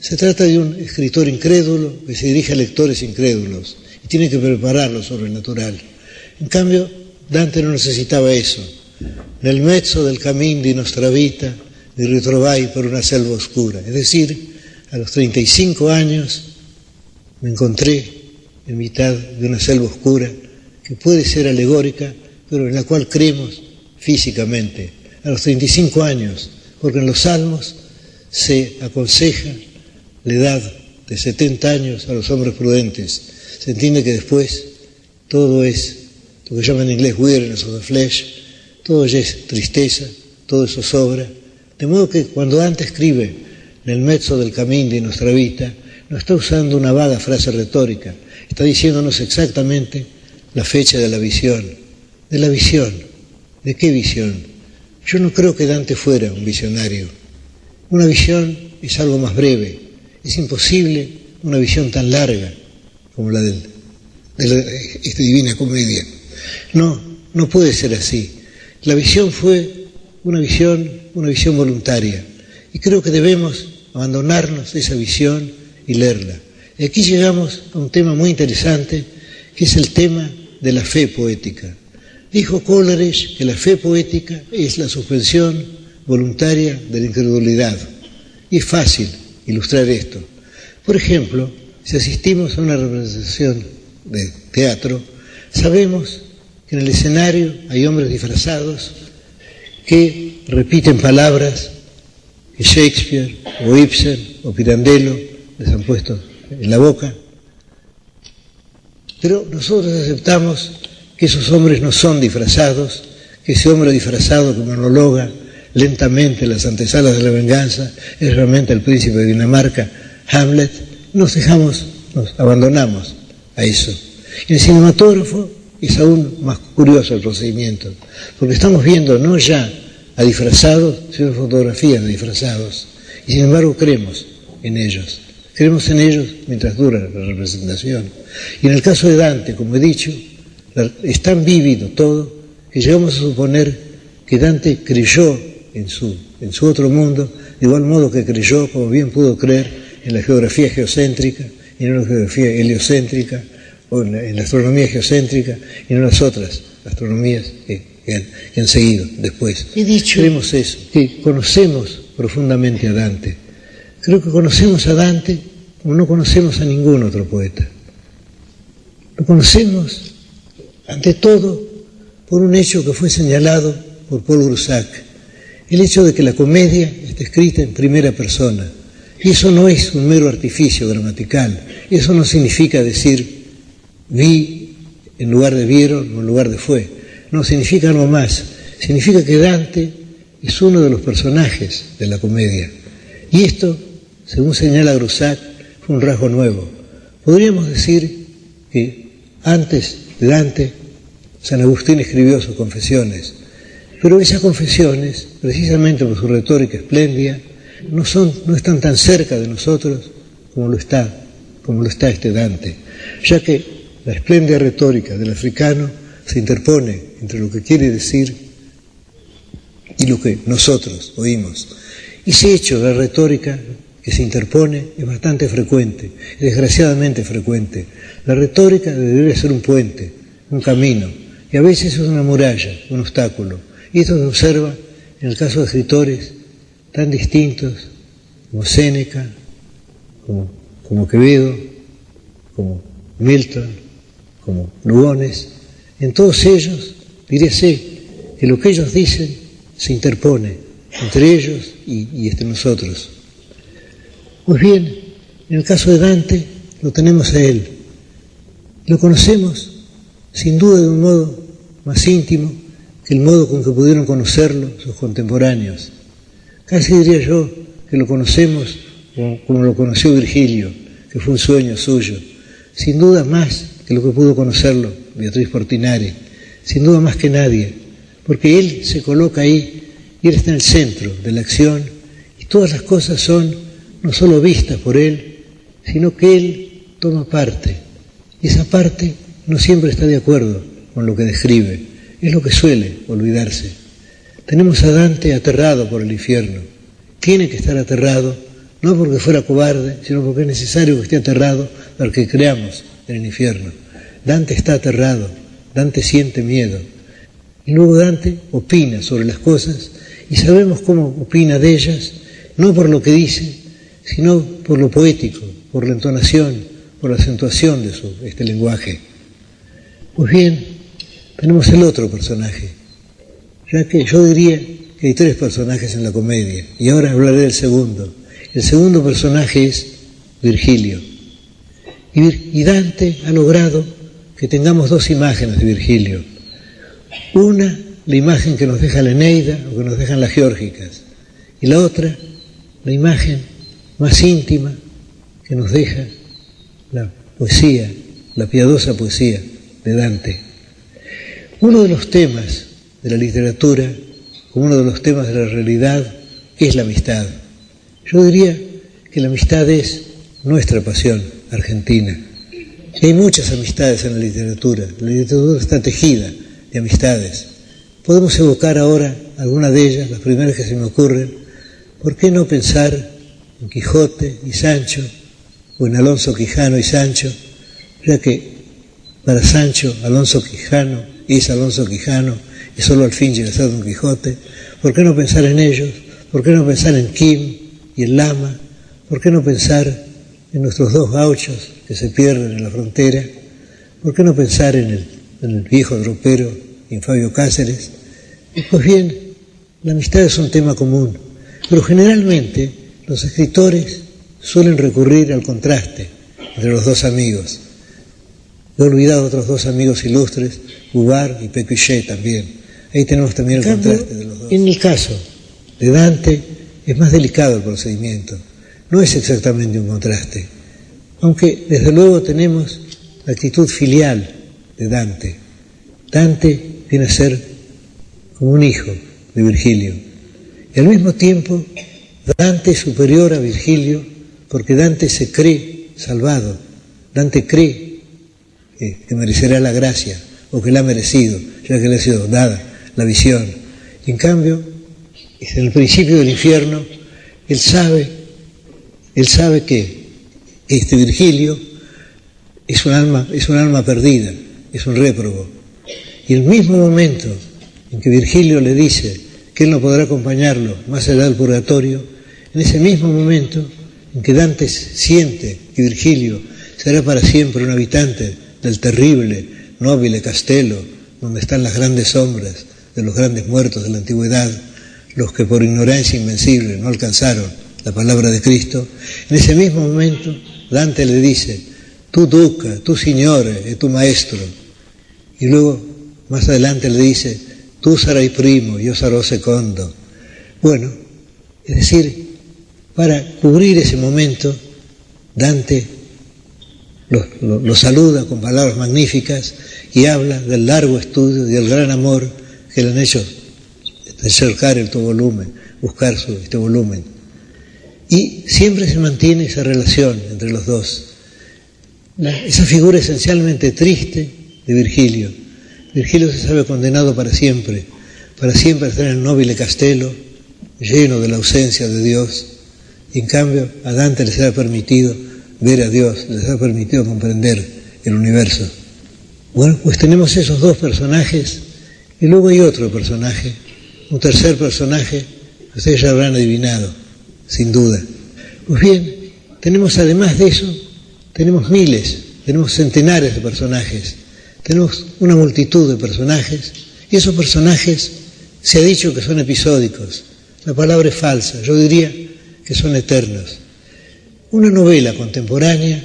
se trata de un escritor incrédulo que se dirige a lectores incrédulos y tiene que preparar lo sobrenatural. En cambio, Dante no necesitaba eso. En el mezzo del camino de nuestra vida mi ritrovai por una selva oscura. Es decir, a los 35 años me encontré en mitad de una selva oscura que puede ser alegórica, pero en la cual creemos físicamente. A los 35 años, porque en los salmos se aconseja la edad de 70 años a los hombres prudentes. Se entiende que después todo es lo que llaman en inglés weariness of the flesh, todo es tristeza, todo eso sobra de modo que cuando Dante escribe en el mezzo del camino de nuestra vida, no está usando una vaga frase retórica, está diciéndonos exactamente la fecha de la visión. De la visión. ¿De qué visión? Yo no creo que Dante fuera un visionario. Una visión es algo más breve. Es imposible una visión tan larga como la de, esta divina comedia. No, no puede ser así. La visión fue una visión una visión voluntaria. Y creo que debemos abandonarnos de esa visión y leerla. Y aquí llegamos a un tema muy interesante, que es el tema de la fe poética. Dijo Coleridge que la fe poética es la suspensión voluntaria de la incredulidad. Y es fácil ilustrar esto. Por ejemplo, si asistimos a una representación de teatro, sabemos en el escenario hay hombres disfrazados que repiten palabras que Shakespeare o Ibsen o Pirandello les han puesto en la boca. Pero nosotros aceptamos que esos hombres no son disfrazados, que ese hombre disfrazado que monologa lentamente las antesalas de la venganza es realmente el príncipe de Dinamarca, Hamlet, nos dejamos, nos abandonamos a eso. El cinematógrafo es aún más curioso el procedimiento, porque estamos viendo no ya a disfrazados, sino fotografías de disfrazados, y sin embargo creemos en ellos, creemos en ellos mientras dura la representación. Y en el caso de Dante, como he dicho, es tan vívido todo que llegamos a suponer que Dante creyó en su, en su otro mundo, de igual modo que creyó, como bien pudo creer, en la geografía geocéntrica en la geografía heliocéntrica en la, astronomía geocéntrica y en las otras astronomías que, han, seguido después. He dicho, creemos eso, que conocemos profundamente a Dante. Creo que conocemos a Dante como no conocemos a ningún otro poeta. Lo conocemos, ante todo, por un hecho que fue señalado por Paul Grusac, el hecho de que la comedia está escrita en primera persona. Y eso no es un mero artificio gramatical, eso no significa decir vi en lugar de vieron o en lugar de fue. No, significa algo más. Significa que Dante es uno de los personajes de la comedia. Y esto, según señala Grusac, fue un rasgo nuevo. Podríamos decir que antes de Dante, San Agustín escribió sus confesiones, pero esas confesiones, precisamente por su retórica espléndida, no, son, no están tan cerca de nosotros como lo está, como lo está este Dante, ya que la espléndida retórica del africano se interpone entre lo que quiere decir y lo que nosotros oímos. Y ese hecho la retórica que se interpone es bastante frecuente, desgraciadamente frecuente. La retórica debería ser un puente, un camino, y a veces es una muralla, un obstáculo. Y esto se observa en el caso de escritores tan distintos como Séneca, como, como Quevedo, como Milton, como Lugones, en todos ellos, diríase que lo que ellos dicen se interpone entre ellos y, entre nosotros. Pues bien, en el caso de Dante lo tenemos a él. Lo conocemos sin duda de un modo más íntimo que el modo con que pudieron conocerlo sus contemporáneos. Casi diría yo que lo conocemos como lo conoció Virgilio, que fue un sueño suyo, sin duda más que lo que pudo conocerlo Beatriz Portinari, sin duda más que nadie, porque él se coloca ahí y él está en el centro de la acción y todas las cosas son no solo vistas por él, sino que él toma parte. Y esa parte no siempre está de acuerdo con lo que describe, es lo que suele olvidarse. Tenemos a Dante aterrado por el infierno. Tiene que estar aterrado, no porque fuera cobarde, sino porque es necesario que esté aterrado para que creamos en el infierno. Dante está aterrado, Dante siente miedo. Y luego Dante opina sobre las cosas y sabemos cómo opina de ellas, no por lo que dice, sino por lo poético, por la entonación, por la acentuación de su, este lenguaje. Pues bien, tenemos el otro personaje, ya que yo diría que hay tres personajes en la comedia, y ahora hablaré del segundo. El segundo personaje es Virgilio. Y Dante ha logrado que tengamos dos imágenes de Virgilio. Una, la imagen que nos deja la Eneida o que nos dejan las geórgicas, y la otra, la imagen más íntima que nos deja la poesía, la piadosa poesía de Dante. Uno de los temas de la literatura, como uno de los temas de la realidad, es la amistad. Yo diría que la amistad es nuestra pasión argentina. hay muchas amistades en la literatura. La literatura está tejida de amistades. Podemos evocar ahora alguna de ellas, las primeras que se me ocurren. ¿Por qué no pensar en Quijote y Sancho, o en Alonso Quijano y Sancho, ya que para Sancho Alonso Quijano es Alonso Quijano y solo al fin llega a ser Don Quijote, ¿por qué no pensar en ellos? ¿Por qué no pensar en Kim y en Lama? ¿Por qué no pensar en nuestros dos gauchos que se pierden en la frontera? ¿Por qué no pensar en el, en el viejo dropero en Fabio Cáceres? Pues bien, la amistad es un tema común, pero generalmente los escritores suelen recurrir al contraste entre los dos amigos. He olvidado otros dos amigos ilustres, Ubar y Pécuchet también. Ahí tenemos también el contraste de los dos. En el caso de Dante es más delicado el procedimiento. No es exactamente un contraste, aunque desde luego tenemos la actitud filial de Dante. Dante viene a ser como un hijo de Virgilio. Y al mismo tiempo Dante es superior a Virgilio porque Dante se cree salvado, Dante cree que, merecerá la gracia o que la ha merecido, ya que le ha sido dada la visión. En cambio, en el principio del infierno, él sabe, él sabe que este Virgilio es un alma, es un alma perdida, es un réprobo. Y el mismo momento en que Virgilio le dice que él no podrá acompañarlo más allá del purgatorio, en ese mismo momento en que Dante siente que Virgilio será para siempre un habitante del terrible, noble castelo, donde están las grandes sombras de los grandes muertos de la antigüedad, los que por ignorancia invencible no alcanzaron la palabra de Cristo, en ese mismo momento Dante le dice, tú duca, tú signore, es tu maestro. Y luego, más adelante le dice, tú sarai primo, yo sarò secondo. Bueno, es decir, para cubrir ese momento, Dante lo, saluda con palabras magníficas y habla del largo estudio y del gran amor que le han hecho acercar el tu volumen, buscar su, este volumen. Y siempre se mantiene esa relación entre los dos. esa figura esencialmente triste de Virgilio. Virgilio se sabe condenado para siempre, para siempre estar en el noble castelo, lleno de la ausencia de Dios, y en cambio a Dante les ha permitido ver a Dios, les ha permitido comprender el universo. Bueno, pues tenemos esos dos personajes y luego hay otro personaje, un tercer personaje que ustedes ya habrán adivinado, sin duda. Pues bien, tenemos además de eso, tenemos miles, tenemos centenares de personajes, tenemos una multitud de personajes y esos personajes se ha dicho que son episódicos. La palabra es falsa, yo diría que son eternos. Una novela contemporánea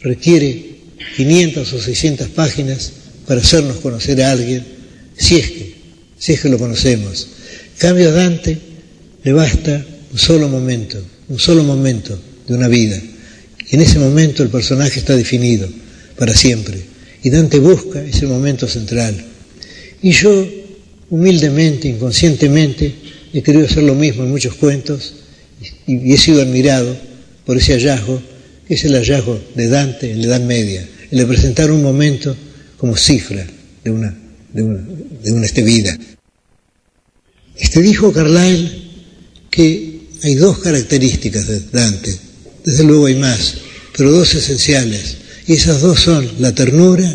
requiere 500 o 600 páginas para hacernos conocer a alguien, si es que, si es que lo conocemos. Cambio a Dante le basta un solo momento, un solo momento de una vida. Y en ese momento el personaje está definido para siempre. Y Dante busca ese momento central. Y yo, humildemente, inconscientemente, he querido hacer lo mismo en muchos cuentos y he sido admirado por ese hallazgo, que es el hallazgo de Dante en la Edad Media, el de presentar un momento como cifra de una, de una, de una este vida. Este dijo Carlyle que hay dos características de Dante, desde luego hay más, pero dos esenciales, y esas dos son la ternura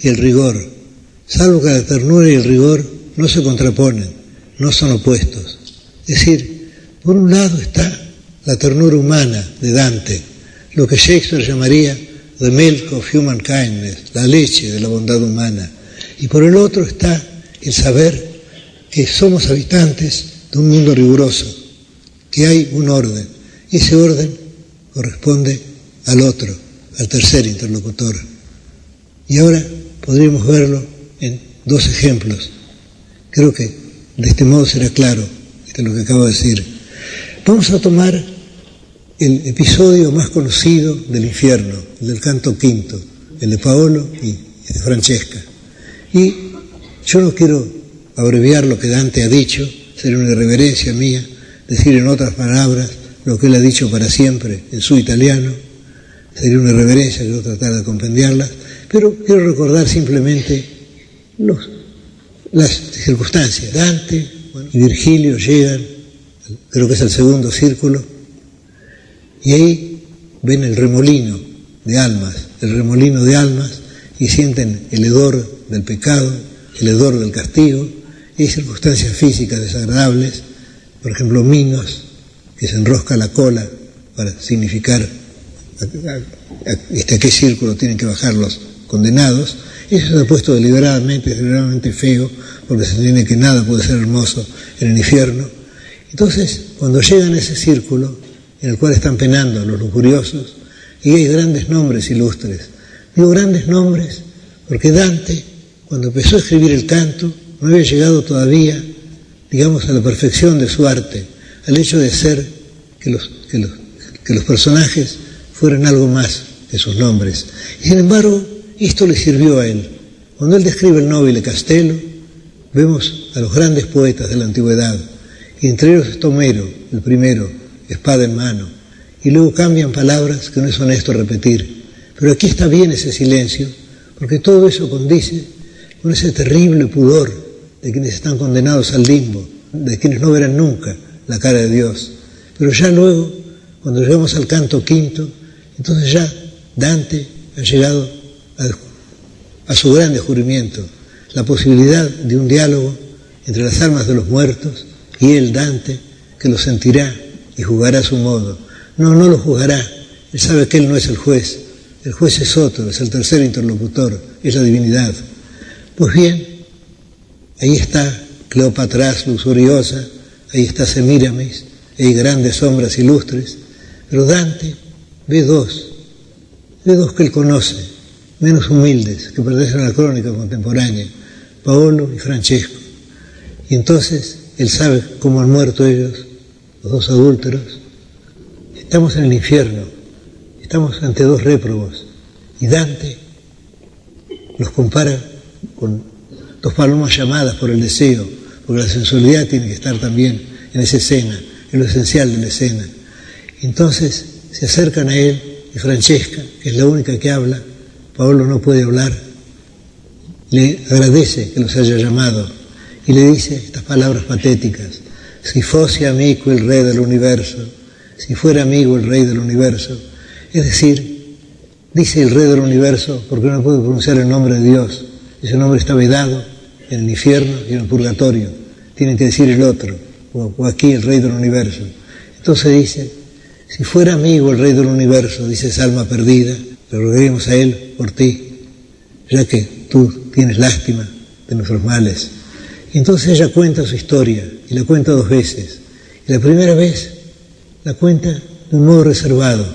y el rigor, salvo que la ternura y el rigor no se contraponen, no son opuestos. Es decir, por un lado está la ternura humana de Dante, lo que Shakespeare llamaría the milk of human kindness, la leche de la bondad humana, y por el otro está el saber que somos habitantes de un mundo riguroso, que hay un orden, y ese orden corresponde al otro, al tercer interlocutor. Y ahora podríamos verlo en dos ejemplos. Creo que de este modo será claro lo que acabo de decir. Vamos a tomar el episodio más conocido del infierno, el del canto quinto, el de Paolo y de Francesca. Y yo no quiero abreviar lo que Dante ha dicho, sería una irreverencia mía decir en otras palabras lo que él ha dicho para siempre en su italiano, sería una irreverencia que yo tratar de compendiarlas, pero quiero recordar simplemente las circunstancias. Dante y Virgilio llegan, creo que es el segundo círculo, y ahí ven el remolino de almas, el remolino de almas, y sienten el hedor del pecado, el hedor del castigo, y hay circunstancias físicas desagradables, por ejemplo, Minos, que se enrosca la cola para significar a, qué círculo tienen que bajar los condenados, eso se ha puesto deliberadamente, deliberadamente feo, porque se entiende que nada puede ser hermoso en el infierno. Entonces, cuando llegan a ese círculo, en el cual están penando los lujuriosos, y hay grandes nombres ilustres. Digo grandes nombres porque Dante, cuando empezó a escribir el canto, no había llegado todavía, digamos, a la perfección de su arte, al hecho de ser que los, que los, que los personajes fueran algo más que sus nombres. Y sin embargo, esto le sirvió a él. Cuando él describe el Nobile Castello, vemos a los grandes poetas de la antigüedad, y entre ellos está Homero, el primero, espada en mano, y luego cambian palabras que no es honesto repetir. Pero aquí está bien ese silencio, porque todo eso condice con ese terrible pudor de quienes están condenados al limbo, de quienes no verán nunca la cara de Dios. Pero ya luego, cuando llegamos al canto quinto, entonces ya Dante ha llegado a, su gran descubrimiento, la posibilidad de un diálogo entre las almas de los muertos y él, Dante, que lo sentirá y juzgará a su modo. No, no lo juzgará. Él sabe que él no es el juez. El juez es otro, es el tercer interlocutor, es la divinidad. Pues bien, ahí está Cleopatra luxuriosa, ahí está Semíramis, hay grandes sombras ilustres, pero Dante ve dos, ve dos que él conoce, menos humildes, que pertenecen a la crónica contemporánea, Paolo y Francesco. Y entonces él sabe cómo han muerto ellos, los dos adúlteros, estamos en el infierno, estamos ante dos réprobos, y Dante los compara con dos palomas llamadas por el deseo, porque la sensualidad tiene que estar también en esa escena, en lo esencial de la escena. Entonces se acercan a él y Francesca, que es la única que habla, Pablo no puede hablar, le agradece que los haya llamado y le dice estas palabras patéticas si fuese amigo el rey del universo, si fuera amigo el rey del universo. Es decir, dice el rey del universo porque no puede pronunciar el nombre de Dios. Ese nombre está vedado en el infierno y en el purgatorio. Tienen que decir el otro, o aquí el rey del universo. Entonces dice, si fuera amigo el rey del universo, dice esa alma perdida, le rogaremos a él por ti, ya que tú tienes lástima de nuestros males. Y entonces ella cuenta su historia, y la cuenta dos veces. Y la primera vez la cuenta de un modo reservado,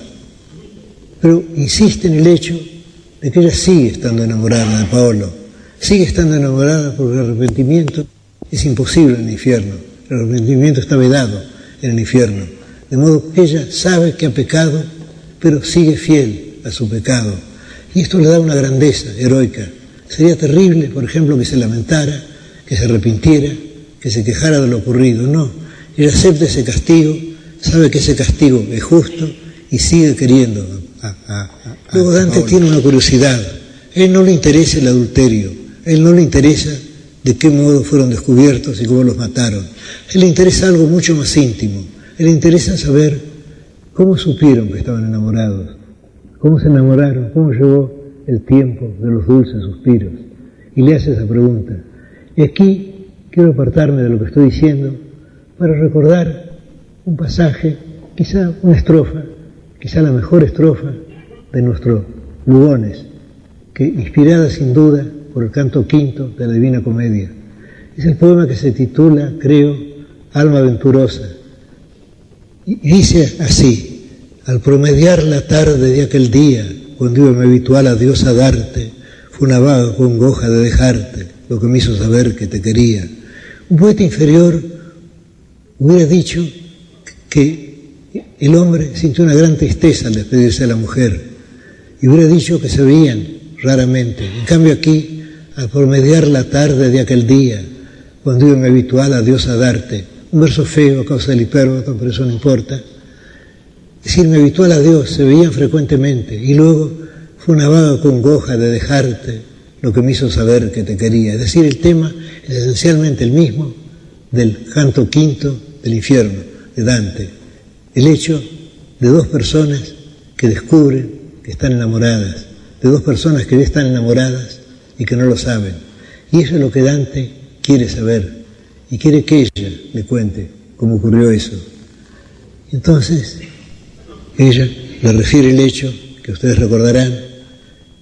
pero insiste en el hecho de que ella sigue estando enamorada de Paolo, sigue estando enamorada porque el arrepentimiento es imposible en el infierno, el arrepentimiento está vedado en el infierno, de modo que ella sabe que ha pecado, pero sigue fiel a su pecado. Y esto le da una grandeza heroica. Sería terrible, por ejemplo, que se lamentara que se arrepintiera, que se quejara de lo ocurrido. No, ella acepta ese castigo, sabe que ese castigo es justo y sigue queriendo. Luego Dante tiene una curiosidad. A él no le interesa el adulterio, él no le interesa de qué modo fueron descubiertos y cómo los mataron. A él le interesa algo mucho más íntimo. A él le interesa saber cómo supieron que estaban enamorados, cómo se enamoraron, cómo llegó el tiempo de los dulces suspiros. Y le hace esa pregunta. Y aquí quiero apartarme de lo que estoy diciendo para recordar un pasaje, quizá una estrofa, quizá la mejor estrofa de nuestros Lugones, que inspirada sin duda por el canto quinto de la Divina Comedia. Es el poema que se titula, creo, Alma Venturosa. Y dice así, al promediar la tarde de aquel día, cuando iba mi habitual a Dios a darte, fue una vaga congoja de dejarte, lo que me hizo saber que te quería. Un poeta inferior hubiera dicho que el hombre sintió una gran tristeza al despedirse de la mujer y hubiera dicho que se veían raramente. En cambio aquí, al promediar la tarde de aquel día, cuando iba mi habitual a Dios a darte, un verso feo a causa del hipérboto, pero eso no importa, decir mi habitual a Dios se veían frecuentemente y luego fue una vaga congoja de dejarte lo que me hizo saber que te quería. Es decir, el tema es esencialmente el mismo del canto quinto del infierno de Dante, el hecho de dos personas que descubren que están enamoradas, de dos personas que ya están enamoradas y que no lo saben. Y eso es lo que Dante quiere saber y quiere que ella le cuente cómo ocurrió eso. Entonces, ella le refiere el hecho que ustedes recordarán,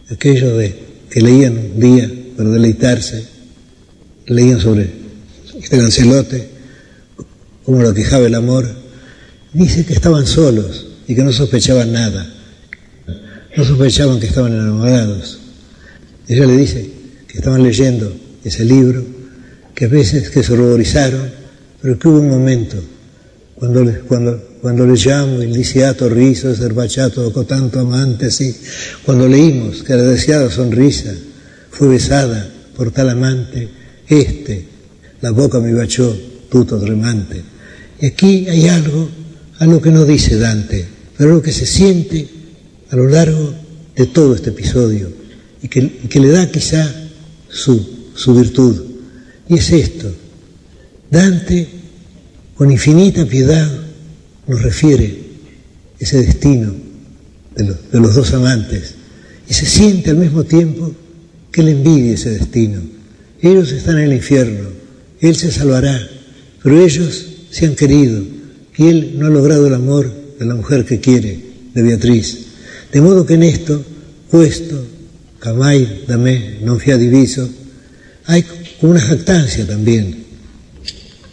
aquello de que leían un día para deleitarse, leían sobre este Lancelote, cómo lo quejaba el amor, dice que estaban solos y que no sospechaban nada, no sospechaban que estaban enamorados. Ella le dice que estaban leyendo ese libro, que a veces que se horrorizaron, pero que hubo un momento cuando, le, cuando, cuando leyamo il lisiato riso serbaciato con tanto amante, así, cuando leímos que la deseada sonrisa fue besada por tal amante, este, la boca me bachó, tuto tremante. Y aquí hay algo, algo que no dice Dante, pero algo que se siente a lo largo de todo este episodio y que, le da quizá su, su virtud. Y es esto, Dante con infinita piedad nos refiere ese destino de los, de los, dos amantes y se siente al mismo tiempo que él envidia ese destino. Ellos están en el infierno, él se salvará, pero ellos se han querido y él no ha logrado el amor de la mujer que quiere, de Beatriz. De modo que en esto, puesto, camay, dame, non fia diviso, hay una jactancia también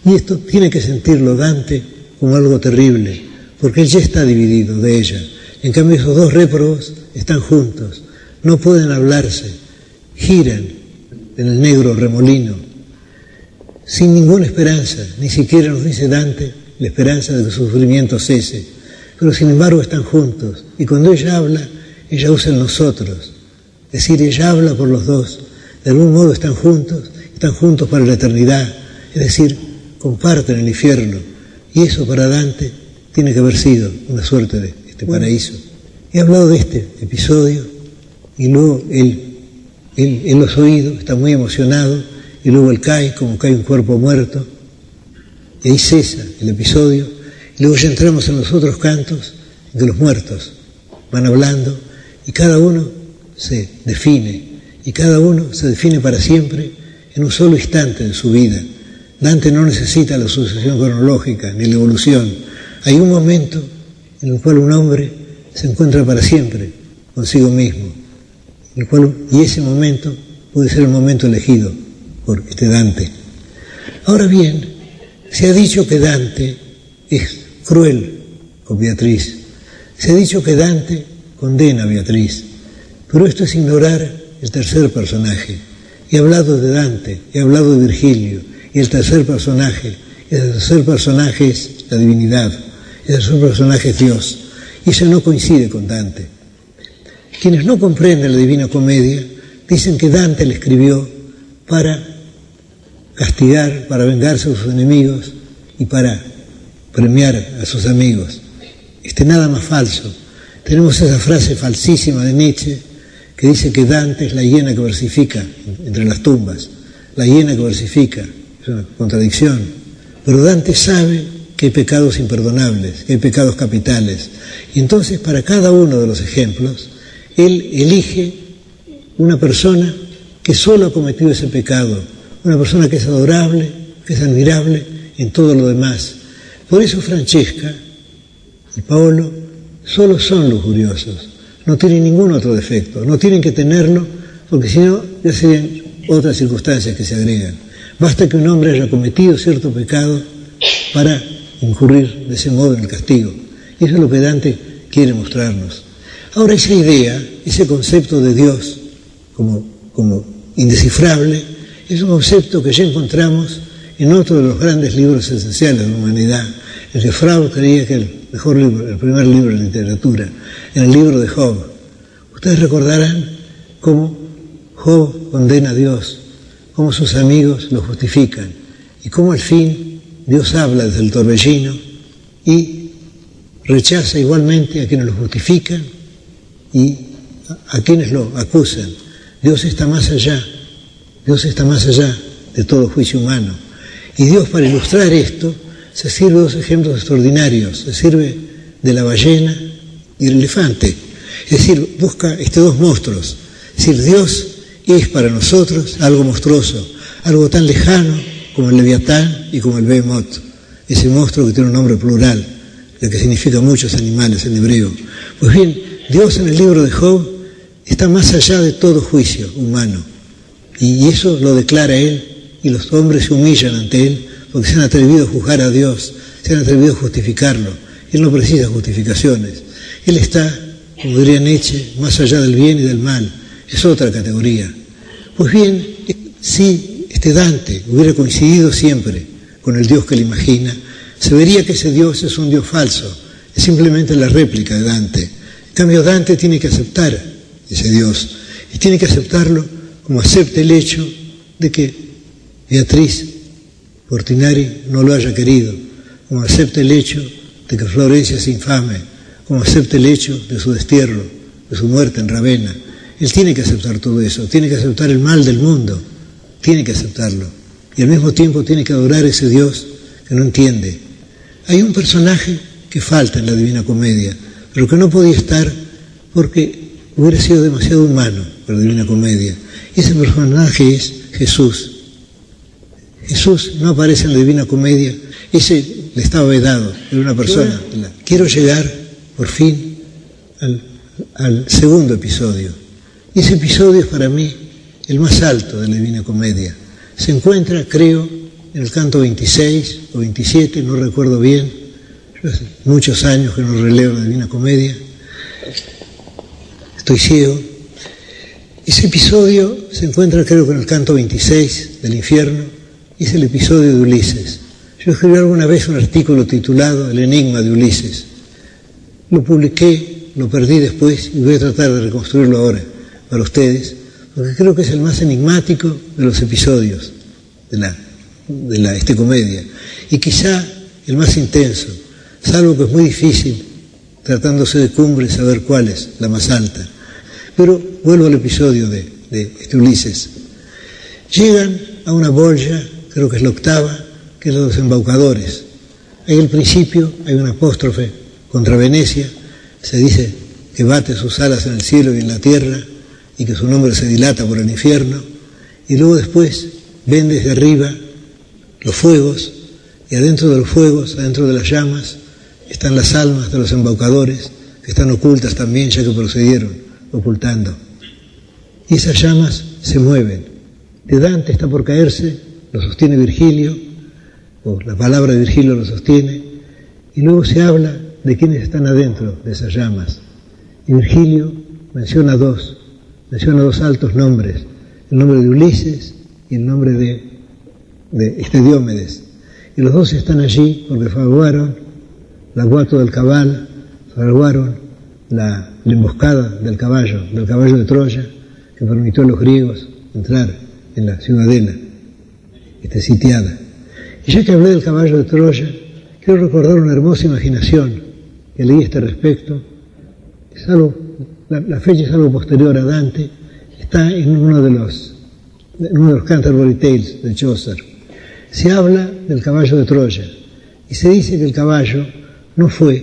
y esto tiene que sentirlo Dante como algo terrible, porque él ya está dividido de ella. En cambio, esos dos réprobos están juntos, no pueden hablarse, giran en el negro remolino, sin ninguna esperanza, ni siquiera nos dice Dante la esperanza de que su sufrimiento cese, pero sin embargo están juntos. Y cuando ella habla, ella usa el nosotros, es decir, ella habla por los dos, de algún modo están juntos, están juntos para la eternidad, es decir, comparten el infierno. Y eso para Dante tiene que haber sido una suerte de este paraíso. He hablado de este episodio y luego él, él, él los oído, está muy emocionado y luego él cae como cae un cuerpo muerto. Y ahí cesa el episodio. Y luego ya entramos en los otros cantos en que los muertos van hablando y cada uno se define y cada uno se define para siempre en un solo instante de su vida. Dante no necesita la sucesión cronológica ni la evolución. Hay un momento en el cual un hombre se encuentra para siempre consigo mismo. Y ese momento puede ser el momento elegido por este Dante. Ahora bien, se ha dicho que Dante es cruel con Beatriz. Se ha dicho que Dante condena a Beatriz. Pero esto es ignorar el tercer personaje. He hablado de Dante, he hablado de Virgilio, y el tercer personaje, el tercer personaje es la divinidad, el tercer personaje es Dios. Y eso no coincide con Dante. Quienes no comprenden la Divina Comedia dicen que Dante le escribió para castigar, para vengarse a sus enemigos y para premiar a sus amigos. Este nada más falso. Tenemos esa frase falsísima de Nietzsche dice que Dante es la hiena que versifica entre las tumbas, la hiena que versifica, es una contradicción. Pero Dante sabe que hay pecados imperdonables, que hay pecados capitales. Y entonces para cada uno de los ejemplos, él elige una persona que solo ha cometido ese pecado, una persona que es adorable, que es admirable en todo lo demás. Por eso Francesca y Paolo solo son lujuriosos, no tienen ningún otro defecto, no tienen que tenerlo porque si no ya serían otras circunstancias que se agregan. Basta que un hombre haya cometido cierto pecado para incurrir de ese modo en el castigo. Eso es lo que Dante quiere mostrarnos. Ahora esa idea, ese concepto de Dios como, como indescifrable, es un concepto que ya encontramos en otro de los grandes libros esenciales de la humanidad, el que Freud creía que el el primer libro de literatura, en el libro de Job. Ustedes recordarán cómo Job condena a Dios, cómo sus amigos lo justifican y cómo al fin Dios habla desde el torbellino y rechaza igualmente a quienes lo justifican y a quienes lo acusan. Dios está más allá, Dios está más allá de todo juicio humano. Y Dios para ilustrar esto se sirve de dos ejemplos extraordinarios, se sirve de la ballena y el elefante. Es decir, busca estos dos monstruos. Es decir, Dios es para nosotros algo monstruoso, algo tan lejano como el leviatán y como el behemoth, ese monstruo que tiene un nombre plural, el que significa muchos animales en hebreo. Pues bien, Dios en el libro de Job está más allá de todo juicio humano. Y eso lo declara Él y los hombres se humillan ante Él porque se han atrevido a juzgar a Dios, se han atrevido a justificarlo. Él no precisa justificaciones. Él está, como diría Nietzsche, más allá del bien y del mal. Es otra categoría. Pues bien, si este Dante hubiera coincidido siempre con el Dios que le imagina, se vería que ese Dios es un Dios falso, es simplemente la réplica de Dante. En cambio, Dante tiene que aceptar ese Dios y tiene que aceptarlo como acepta el hecho de que Beatriz Portinari no lo haya querido, como acepta el hecho de que Florencia es infame, como acepta el hecho de su destierro, de su muerte en Ravenna. Él tiene que aceptar todo eso, tiene que aceptar el mal del mundo, tiene que aceptarlo. Y al mismo tiempo tiene que adorar a ese Dios que no entiende. Hay un personaje que falta en la Divina Comedia, pero que no podía estar porque hubiera sido demasiado humano para la Divina Comedia. Ese personaje es Jesús. Jesús no aparece en la Divina Comedia, ese le estaba vedado, era una persona. Quiero llegar, por fin, al, al segundo episodio. Y ese episodio es para mí el más alto de la Divina Comedia. Se encuentra, creo, en el canto 26 o 27, no recuerdo bien. Yo hace muchos años que no releo la Divina Comedia. Estoy ciego. Ese episodio se encuentra, creo que en el canto 26 del infierno, es el episodio de Ulises. Yo escribí alguna vez un artículo titulado El enigma de Ulises. Lo publiqué, lo perdí después y voy a tratar de reconstruirlo ahora para ustedes, porque creo que es el más enigmático de los episodios de la, de la este comedia y quizá el más intenso, salvo que es muy difícil, tratándose de cumbre, saber cuál es la más alta. Pero vuelvo al episodio de, de este Ulises. Llegan a una boya, creo que es la octava, que es los embaucadores. Ahí al principio hay un apóstrofe contra Venecia, se dice que bate sus alas en el cielo y en la tierra y que su nombre se dilata por el infierno, y luego después ven desde arriba los fuegos, y adentro de los fuegos, adentro de las llamas, están las almas de los embaucadores, que están ocultas también, ya que procedieron ocultando. Y esas llamas se mueven. De Dante está por caerse, lo sostiene Virgilio, o la palabra de Virgilio lo sostiene, y luego se habla de quienes están adentro de esas llamas. Y Virgilio menciona dos, menciona dos altos nombres, el nombre de Ulises y el nombre de, de este. Y los dos están allí porque fraguaron la guato del cabal, fraguaron la, la emboscada del caballo, del caballo de Troya, que permitió a los griegos entrar en la ciudadela, está sitiada. Y ya que hablé del caballo de Troya, quiero recordar una hermosa imaginación que leí a este respecto. Es algo, la, fecha es algo posterior a Dante, está en uno de los, uno de los Canterbury Tales de Chaucer. Se habla del caballo de Troya y se dice que el caballo no fue,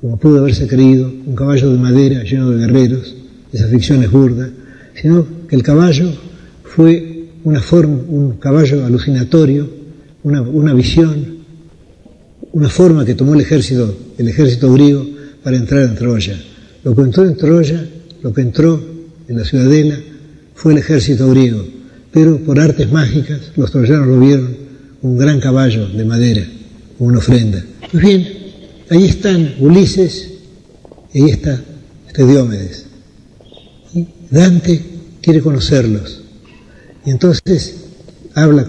como pudo haberse creído, un caballo de madera lleno de guerreros, esa ficción es burda, sino que el caballo fue una forma, un caballo alucinatorio, una, una visión, una forma que tomó el ejército, el ejército griego para entrar en Troya. Lo que entró en Troya, lo que entró en la ciudadela, fue el ejército griego, pero por artes mágicas los troyanos lo vieron un gran caballo de madera, una ofrenda. Pues bien, ahí están Ulises y ahí está este Diómedes. Y Dante quiere conocerlos. Y entonces habla,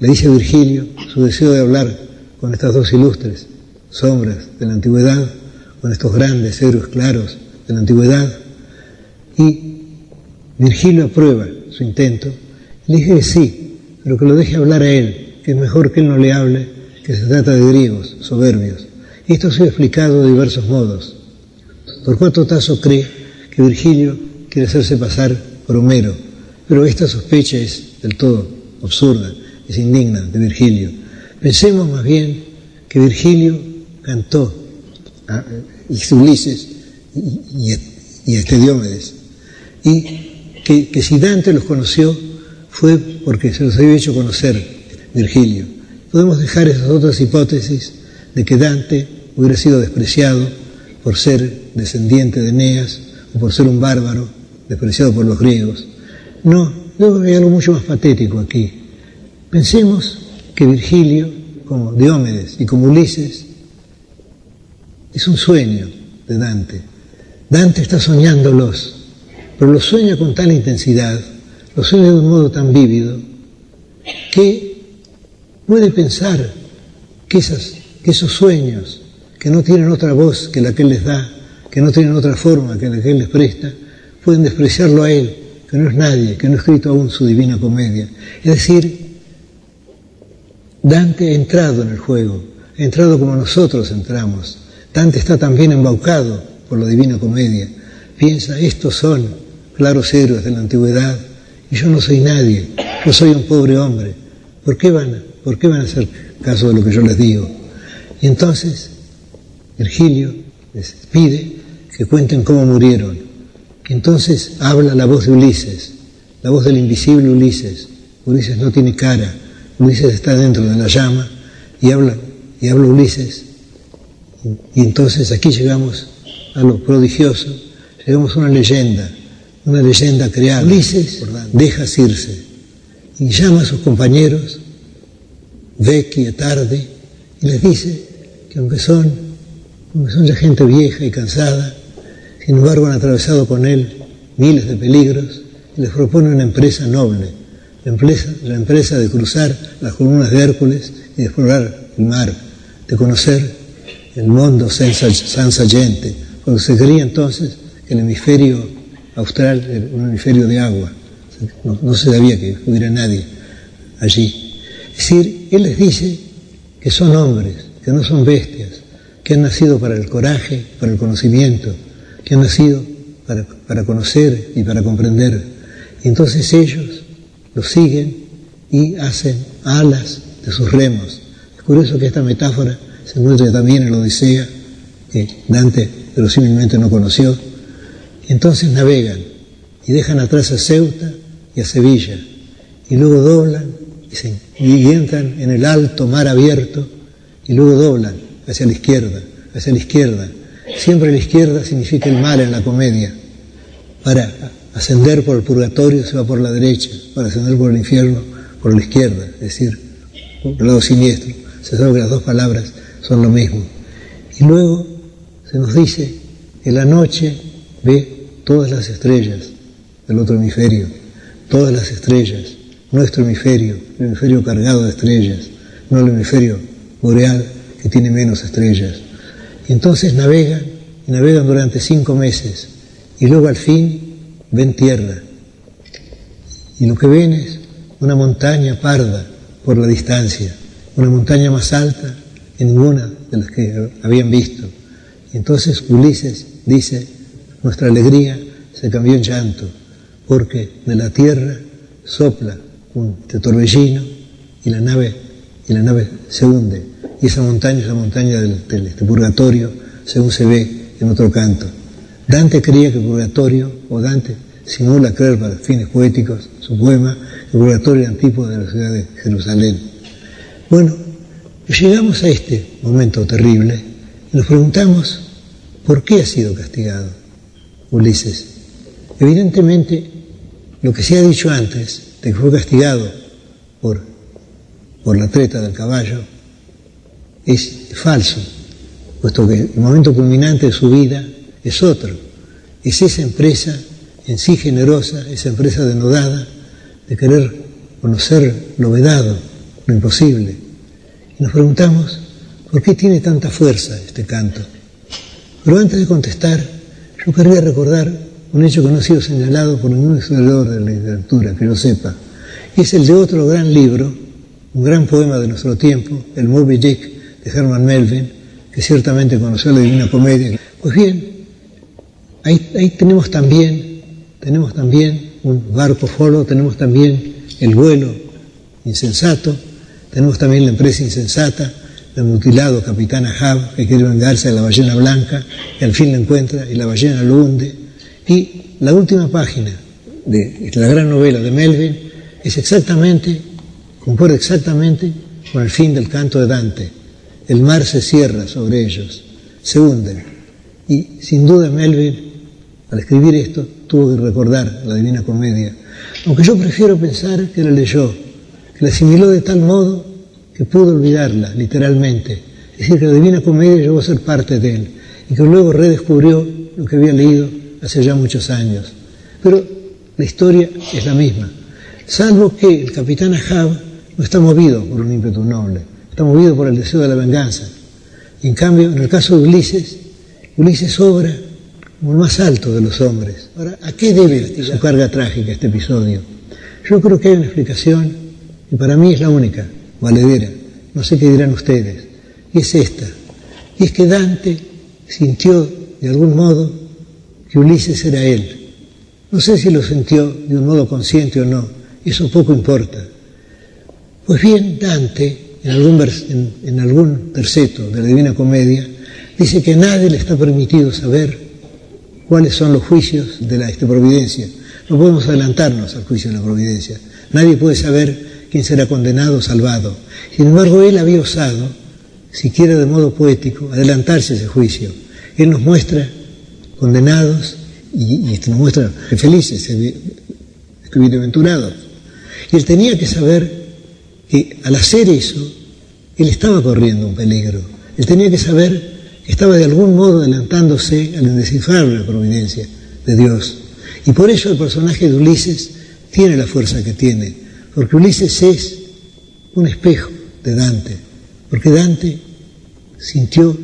le dice a Virgilio su deseo de hablar con estas dos ilustres sombras de la antigüedad, con estos grandes héroes claros de la antigüedad. Y Virgilio aprueba su intento. Le dije que sí, pero que lo deje hablar a él, que es mejor que él no le hable, que se trata de griegos soberbios. Y esto ha explicado de diversos modos. Torcuato Tasso cree que Virgilio quiere hacerse pasar por Homero, pero esta sospecha es del todo absurda, es indigna de Virgilio. Pensemos más bien que Virgilio cantó a Ulises y, a este Diómedes, y que, que si Dante los conoció fue porque se los había hecho conocer Virgilio. Podemos dejar esas otras hipótesis de que Dante hubiera sido despreciado por ser descendiente de Eneas o por ser un bárbaro despreciado por los griegos. No, luego hay algo mucho más patético aquí. Pensemos que Virgilio, como Diómedes y como Ulises, es un sueño de Dante. Dante está soñándolos, pero los sueña con tal intensidad, los sueña de un modo tan vívido, que puede pensar que, esas, que esos sueños, que no tienen otra voz que la que él les da, que no tienen otra forma que la que él les presta, pueden despreciarlo a él, que no es nadie, que no ha escrito aún su divina comedia. Es decir, Dante ha entrado en el juego, ha entrado como nosotros entramos. Dante está también embaucado por la divina comedia. Piensa, estos son claros héroes de la antigüedad y yo no soy nadie, yo soy un pobre hombre. ¿Por qué van, por qué van a hacer caso de lo que yo les digo? Y entonces Virgilio les pide que cuenten cómo murieron entonces habla la voz de Ulises, la voz del invisible Ulises. Ulises no tiene cara, Ulises está dentro de la llama y habla, y habla Ulises. Y entonces aquí llegamos a lo prodigioso, llegamos a una leyenda, una leyenda creada. Ulises deja Circe y llama a sus compañeros, Vecchi y Tarde, y les dice que aunque son, aunque son ya gente vieja y cansada, sin embargo, han atravesado con él miles de peligros y les propone una empresa noble, la empresa, de cruzar las columnas de Hércules y explorar el mar, de conocer el mundo sansayente, cuando se creía entonces que el hemisferio austral era un hemisferio de agua. No, no se sabía que hubiera nadie allí. Es decir, él les dice que son hombres, que no son bestias, que han nacido para el coraje, para el conocimiento, que han nacido para, conocer y para comprender. Entonces ellos los siguen y hacen alas de sus remos. Es curioso que esta metáfora se encuentre también en la Odisea, que Dante verosímilmente no conoció. Entonces navegan y dejan atrás a Ceuta y a Sevilla. Y luego doblan y, y entran en el alto mar abierto y luego doblan hacia la izquierda, hacia la izquierda Siempre la izquierda significa el mal en la comedia. Para ascender por el purgatorio se va por la derecha, para ascender por el infierno por la izquierda, es decir, por el lado siniestro. Se sabe que las dos palabras son lo mismo. Y luego se nos dice que la noche ve todas las estrellas del otro hemisferio, todas las estrellas, nuestro hemisferio, el hemisferio cargado de estrellas, no el hemisferio boreal que tiene menos estrellas. Entonces navegan, y navegan durante cinco meses, y luego al fin ven tierra. Y lo que ven es una montaña parda por la distancia, una montaña más alta en ninguna de las que habían visto. Y entonces Ulises dice, nuestra alegría se cambió en llanto, porque de la tierra sopla un torbellino y la nave, y la nave se hunde. Y esa montaña es la montaña del, este purgatorio, según se ve en otro canto. Dante creía que el purgatorio, o Dante simula creer para fines poéticos, su poema, el purgatorio antípodo de la ciudad de Jerusalén. Bueno, llegamos a este momento terrible y nos preguntamos por qué ha sido castigado Ulises. Evidentemente, lo que se ha dicho antes, de que fue castigado por, por la treta del caballo, es falso, puesto que el momento culminante de su vida es otro, es esa empresa en sí generosa, esa empresa denodada de querer conocer lo vedado, lo imposible. Y nos preguntamos, ¿por qué tiene tanta fuerza este canto? Pero antes de contestar, yo querría recordar un hecho que no ha sido señalado por ningún historiador de la literatura, que lo sepa, es el de otro gran libro, un gran poema de nuestro tiempo, el Moby Dick de Herman Melville, que ciertamente conoció la Divina Comedia. Pues bien, ahí, tenemos también tenemos también un barco folo, tenemos también el vuelo insensato, tenemos también la empresa insensata, el mutilado capitán Ahab, que quiere vengarse de la ballena blanca, y al fin la encuentra y la ballena lo hunde. Y la última página de la gran novela de Melvin es exactamente, concuerda exactamente con el fin del canto de Dante. El mar se cierra sobre ellos, se hunden. Y sin duda Melvin, al escribir esto, tuvo que recordar la Divina Comedia, aunque yo prefiero pensar que la leyó, que la asimiló de tal modo que pudo olvidarla, literalmente. Es decir, que la Divina Comedia llegó a ser parte de él y que luego redescubrió lo que había leído hace ya muchos años. Pero la historia es la misma, salvo que el capitán Ahab no está movido por un ímpetu noble, está movido por el deseo de la venganza. Y en cambio, en el caso de Ulises, Ulises obra como el más alto de los hombres. Ahora, ¿a qué debe su carga trágica este episodio? Yo creo que hay una explicación, y para mí es la única, valedera, no sé qué dirán ustedes, y es esta, y es que Dante sintió de algún modo que Ulises era él. No sé si lo sintió de un modo consciente o no, eso poco importa. Pues bien, Dante, en algún, algún terceto de la Divina Comedia, dice que nadie le está permitido saber cuáles son los juicios de la este, providencia. No podemos adelantarnos al juicio de la providencia. Nadie puede saber quién será condenado o salvado. Sin embargo, él había osado, siquiera de modo poético, adelantarse a ese juicio. Él nos muestra condenados y, y nos muestra felices, bienaventurados. Y él tenía que saber que al hacer eso, él estaba corriendo un peligro. Él tenía que saber estaba de algún modo adelantándose al descifrar la providencia de Dios. Y por eso el personaje de Ulises tiene la fuerza que tiene, porque Ulises es un espejo de Dante, porque Dante sintió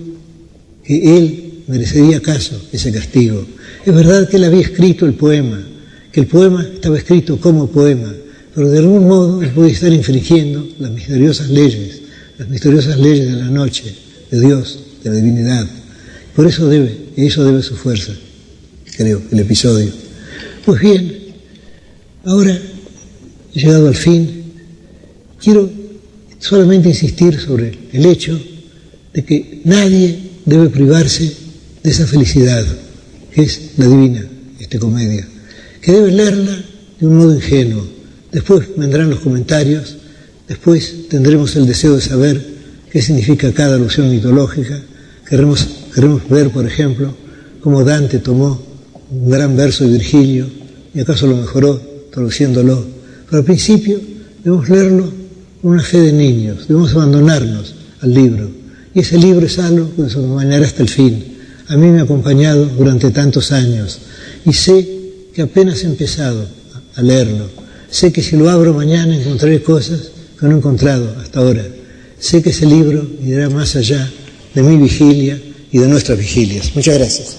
que él merecería acaso ese castigo. Es verdad que él había escrito el poema, que el poema estaba escrito como poema, pero de algún modo él podía estar infringiendo las misteriosas leyes, las misteriosas leyes de la noche, de Dios, de la divinidad. Por eso debe, y eso debe su fuerza, creo, el episodio. Pues bien, ahora, he llegado al fin, quiero solamente insistir sobre el hecho de que nadie debe privarse de esa felicidad, que es la divina, esta comedia, que debe leerla de un modo ingenuo. Después vendrán los comentarios, después tendremos el deseo de saber qué significa cada alusión mitológica. Queremos, queremos ver, por ejemplo, cómo Dante tomó un gran verso de Virgilio y acaso lo mejoró traduciendo,lo Pero al principio debemos leerlo con una fe de niños, debemos abandonarnos al libro. Y ese libro es algo que nos acompañará hasta el fin. A mí me ha acompañado durante tantos años y sé que apenas he empezado a leerlo. Sé que si lo abro mañana encontraré cosas que no he encontrado hasta ahora. Sé que ese libro irá más allá de mi vigilia y de nuestras vigilias. Muchas gracias.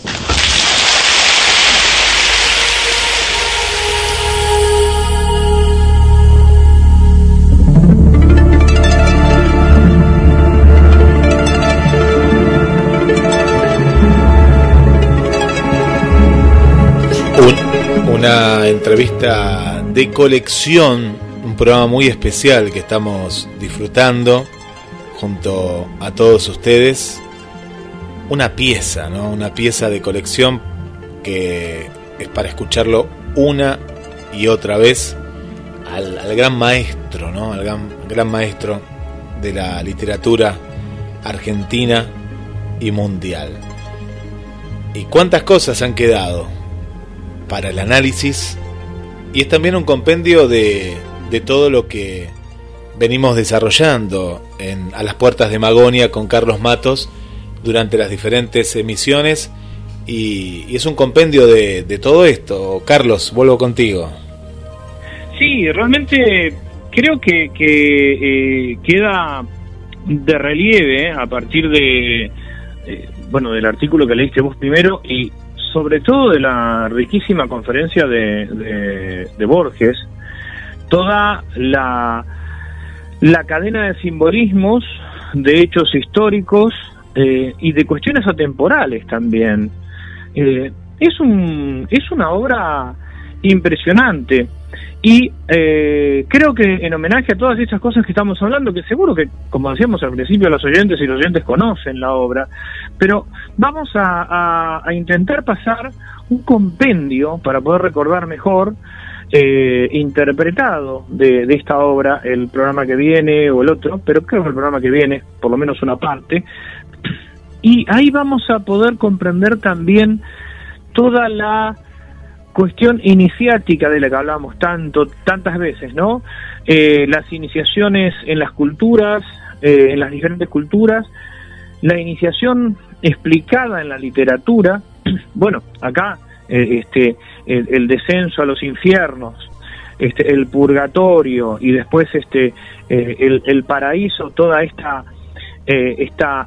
una entrevista de colección, un programa muy especial que estamos disfrutando junto a todos ustedes. Una pieza, ¿no? Una pieza de colección que es para escucharlo una y otra vez al, gran maestro, ¿no? Al gran, gran maestro de la literatura argentina y mundial. ¿Y cuántas cosas han quedado para el análisis? Y es también un compendio de, de todo lo que venimos desarrollando en, a las puertas de Magonia con Carlos Matos durante las diferentes emisiones y, es un compendio de, de, todo esto. Carlos, vuelvo contigo. Sí, realmente creo que, que eh, queda de relieve a partir de, eh, bueno, del artículo que leíste vos primero y sobre todo de la riquísima conferencia de, de, Borges, toda la, la cadena de simbolismos, de hechos históricos eh, y de cuestiones atemporales también. Eh, es, un, es una obra impresionante. Y eh, creo que en homenaje a todas estas cosas que estamos hablando, que seguro que, como decíamos al principio, los oyentes y los oyentes conocen la obra, pero vamos a, intentar pasar un compendio para poder recordar mejor, eh, interpretado de, de, esta obra, el programa que viene o el otro, pero creo que el programa que viene, por lo menos una parte, y ahí vamos a poder comprender también toda la cuestión iniciática de la que hablábamos tanto, tantas veces, ¿no? Eh, las iniciaciones en las culturas, eh, en las diferentes culturas, la iniciación explicada en la literatura, bueno, acá eh, este, el, descenso a los infiernos, este, el purgatorio y después este, el, el, paraíso, toda esta, esta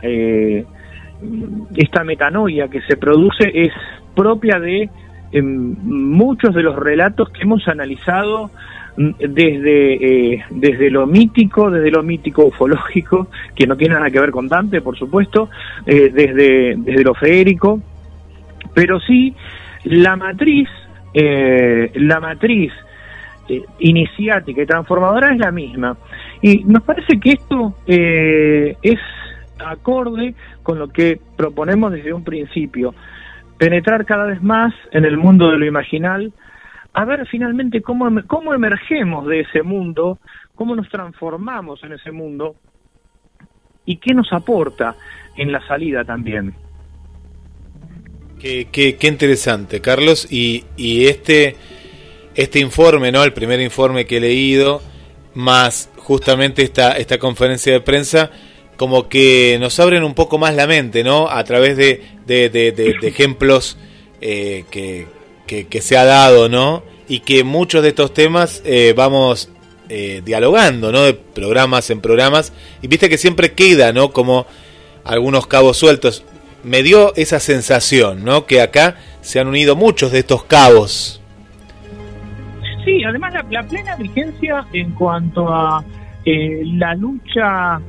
esta metanoia que se produce es propia de em, muchos de los relatos que hemos analizado mm, desde, eh, desde lo mítico, desde lo mítico ufológico, que no tiene nada que ver con Dante, por supuesto, eh, desde, desde lo feérico, pero sí la matriz, eh, la matriz iniciática y transformadora es la misma. Y nos parece que esto es acorde con lo que proponemos desde un principio, penetrar cada vez más en el mundo de lo imaginal, a ver finalmente cómo, cómo emergemos de ese mundo, cómo nos transformamos en ese mundo y qué nos aporta en la salida también. Qué, qué, interesante, Carlos. Y, y, este, este informe, ¿no? El primer informe que he leído, más justamente esta, esta conferencia de prensa, como que nos abren un poco más la mente, ¿no? A través de, de, ejemplos eh, que, que, se ha dado, ¿no? Y que muchos de estos temas eh, vamos eh, dialogando, ¿no? De programas en programas. Y viste que siempre queda, ¿no? Como algunos cabos sueltos. Me dio esa sensación, ¿no? Que acá se han unido muchos de estos cabos. Sí, además la plena vigencia en cuanto a la lucha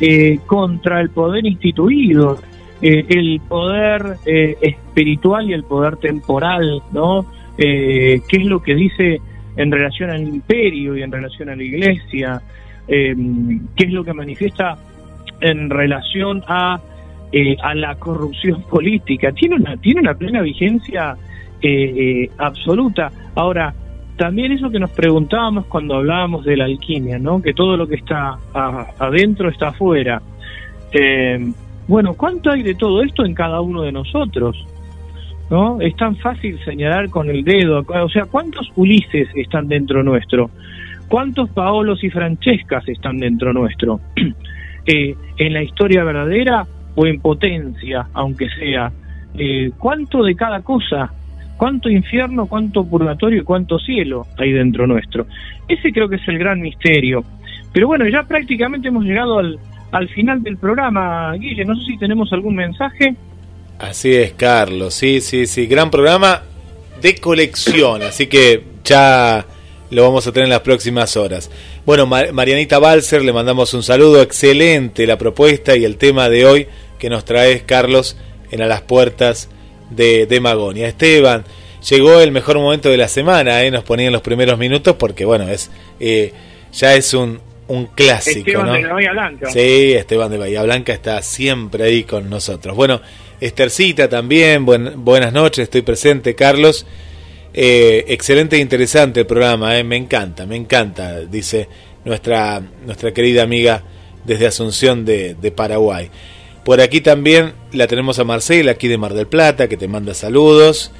eh, contra el poder instituido, eh, el poder eh, espiritual y el poder temporal, ¿no? ¿Qué es lo que dice en relación al imperio y en relación a la iglesia? ¿Qué es lo que manifiesta en relación a, a la corrupción política? Tiene una, tiene una plena vigencia absoluta. Ahora, también eso que nos preguntábamos cuando hablábamos de la alquimia, ¿no? Que todo lo que está adentro está afuera. Eh, bueno, ¿cuánto hay de todo esto en cada uno de nosotros? ¿No? Es tan fácil señalar con el dedo, o sea, ¿cuántos Ulises están dentro nuestro? ¿Cuántos Paolos y Francescas están dentro nuestro? eh, en la historia verdadera o en potencia, aunque sea. Eh, ¿Cuánto de cada cosa cuánto infierno, cuánto purgatorio y cuánto cielo hay dentro nuestro. Ese creo que es el gran misterio. Pero bueno, ya prácticamente hemos llegado al, al final del programa, Guille. No sé si tenemos algún mensaje. Así es, Carlos. Sí, sí, sí. Gran programa de colección. Así que ya lo vamos a tener en las próximas horas. Bueno, Marianita Balser, le mandamos un saludo. Excelente la propuesta y el tema de hoy que nos trae Carlos en A las Puertas de, Magonia. Esteban, llegó el mejor momento de la semana, ¿eh? nos ponían los primeros minutos porque bueno, es eh, ya es un, un clásico. Esteban ¿no? de Bahía Blanca. Sí, Esteban de Bahía Blanca está siempre ahí con nosotros. Bueno, Estercita también, buenas noches, estoy presente, Carlos. Eh, excelente e interesante el programa, eh, me encanta, me encanta, dice nuestra, nuestra querida amiga desde Asunción de, de Paraguay. Por aquí también la tenemos a Marcela, aquí de Mar del Plata, que te manda saludos.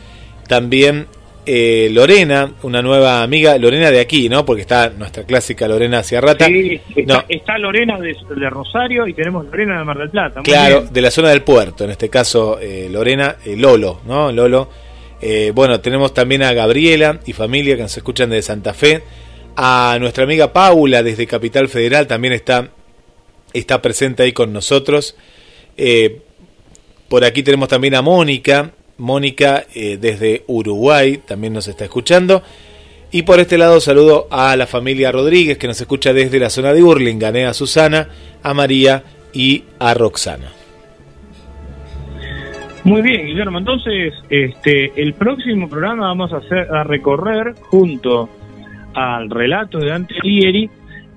También eh, Lorena, una nueva amiga, Lorena de aquí, ¿no? Porque está nuestra clásica Lorena Ciarrata. Sí, está, No. está Lorena de, de Rosario y tenemos Lorena de Mar del Plata. Muy Claro, bien. de la zona del puerto, en este caso eh, Lorena, eh, Lolo, ¿no? Lolo. Eh, bueno, tenemos también a Gabriela y familia que nos escuchan desde Santa Fe. A nuestra amiga Paula desde Capital Federal también está, está presente ahí con nosotros. Eh, por aquí tenemos también a Mónica. Mónica eh, desde Uruguay también nos está escuchando. Y por este lado saludo a la familia Rodríguez que nos escucha desde la zona de Hurlingham, ¿eh? a Susana, a María y a Roxana. Muy bien, Guillermo. Entonces, este, el próximo programa vamos a hacer a recorrer junto al relato de Dante Alighieri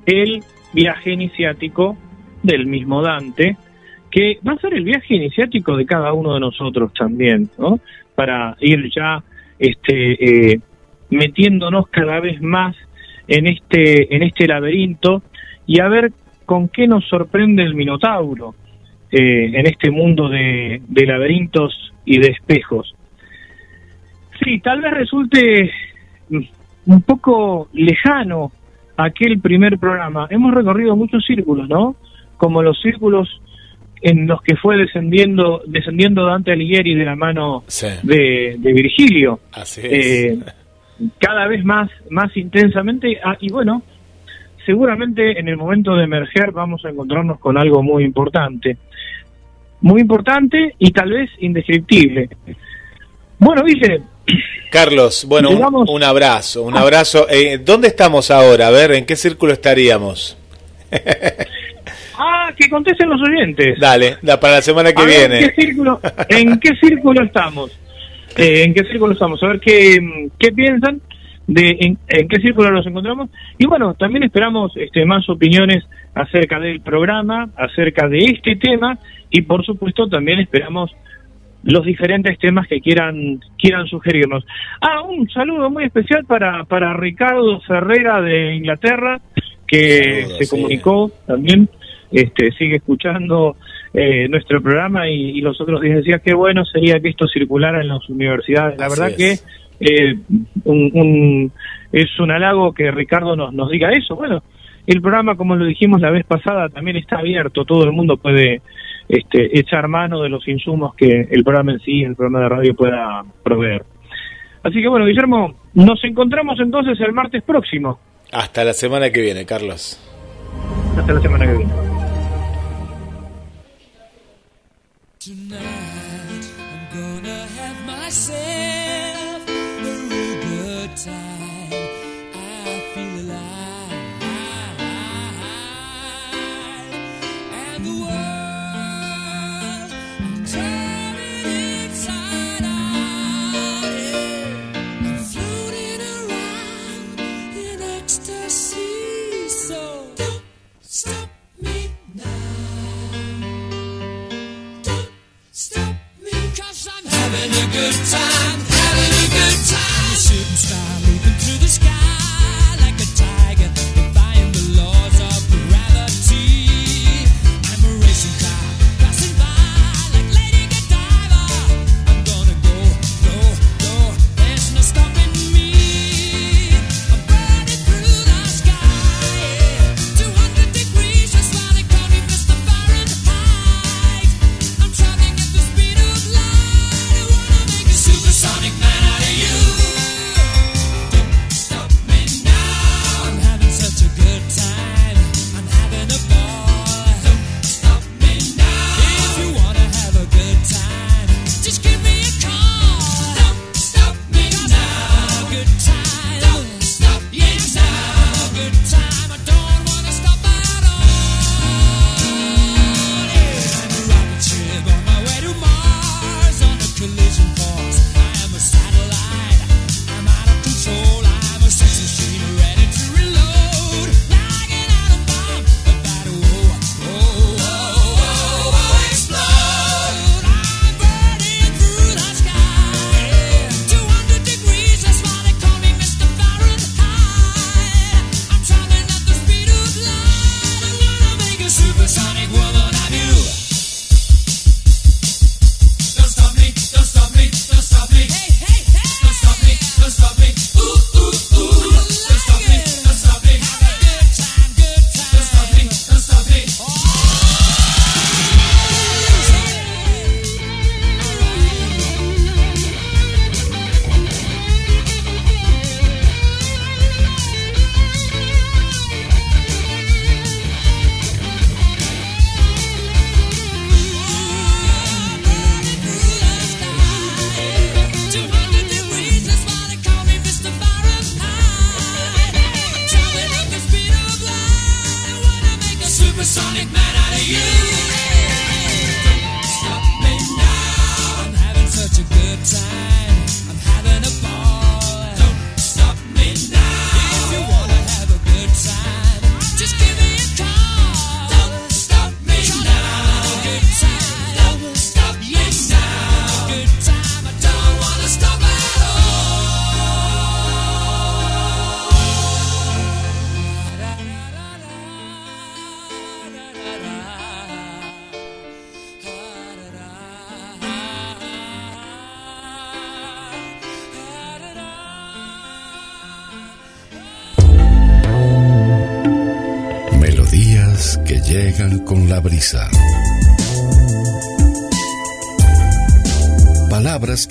el viaje iniciático del mismo Dante, que va a ser el viaje iniciático de cada uno de nosotros también, ¿no? Para ir ya este, eh, metiéndonos cada vez más en este, en este laberinto y a ver con qué nos sorprende el Minotauro eh, en este mundo de, de laberintos y de espejos. Sí, tal vez resulte mm, un poco lejano aquel primer programa. Hemos recorrido muchos círculos, ¿no? Como los círculos en los que fue descendiendo descendiendo Dante Alighieri de la mano Sí, de, de Virgilio así es. eh, cada vez más más intensamente Ah, y bueno seguramente en el momento de emerger vamos a encontrarnos con algo muy importante muy importante y tal vez indescriptible bueno dice Carlos, bueno, un, Digamos- un abrazo, un abrazo. Eh, ¿Dónde estamos ahora? A ver, ¿en qué círculo estaríamos? ah que contesten los oyentes Dale, da para la semana que A ver, viene. ¿en qué círculo, en qué círculo estamos? Eh, ¿En qué círculo estamos? A ver qué, qué piensan, de en, en qué círculo nos encontramos. Y bueno, también esperamos este, más opiniones acerca del programa, acerca de este tema y por supuesto también esperamos los diferentes temas que quieran quieran sugerirnos. Ah, un saludo muy especial para, para Ricardo Ferrera de Inglaterra, que se sí. comunicó también, este sigue escuchando eh, nuestro programa y, y los otros días decía qué bueno sería que esto circulara en las universidades. La Así verdad es. que eh, un, un- es un halago que Ricardo nos, nos diga eso. Bueno, el programa, como lo dijimos la vez pasada, también está abierto, todo el mundo puede este, echar mano de los insumos que el programa en sí, el programa de radio pueda proveer. Así que bueno, Guillermo, nos encontramos entonces el martes próximo. Hasta la semana que viene, Carlos. Hasta la semana que viene. Good time,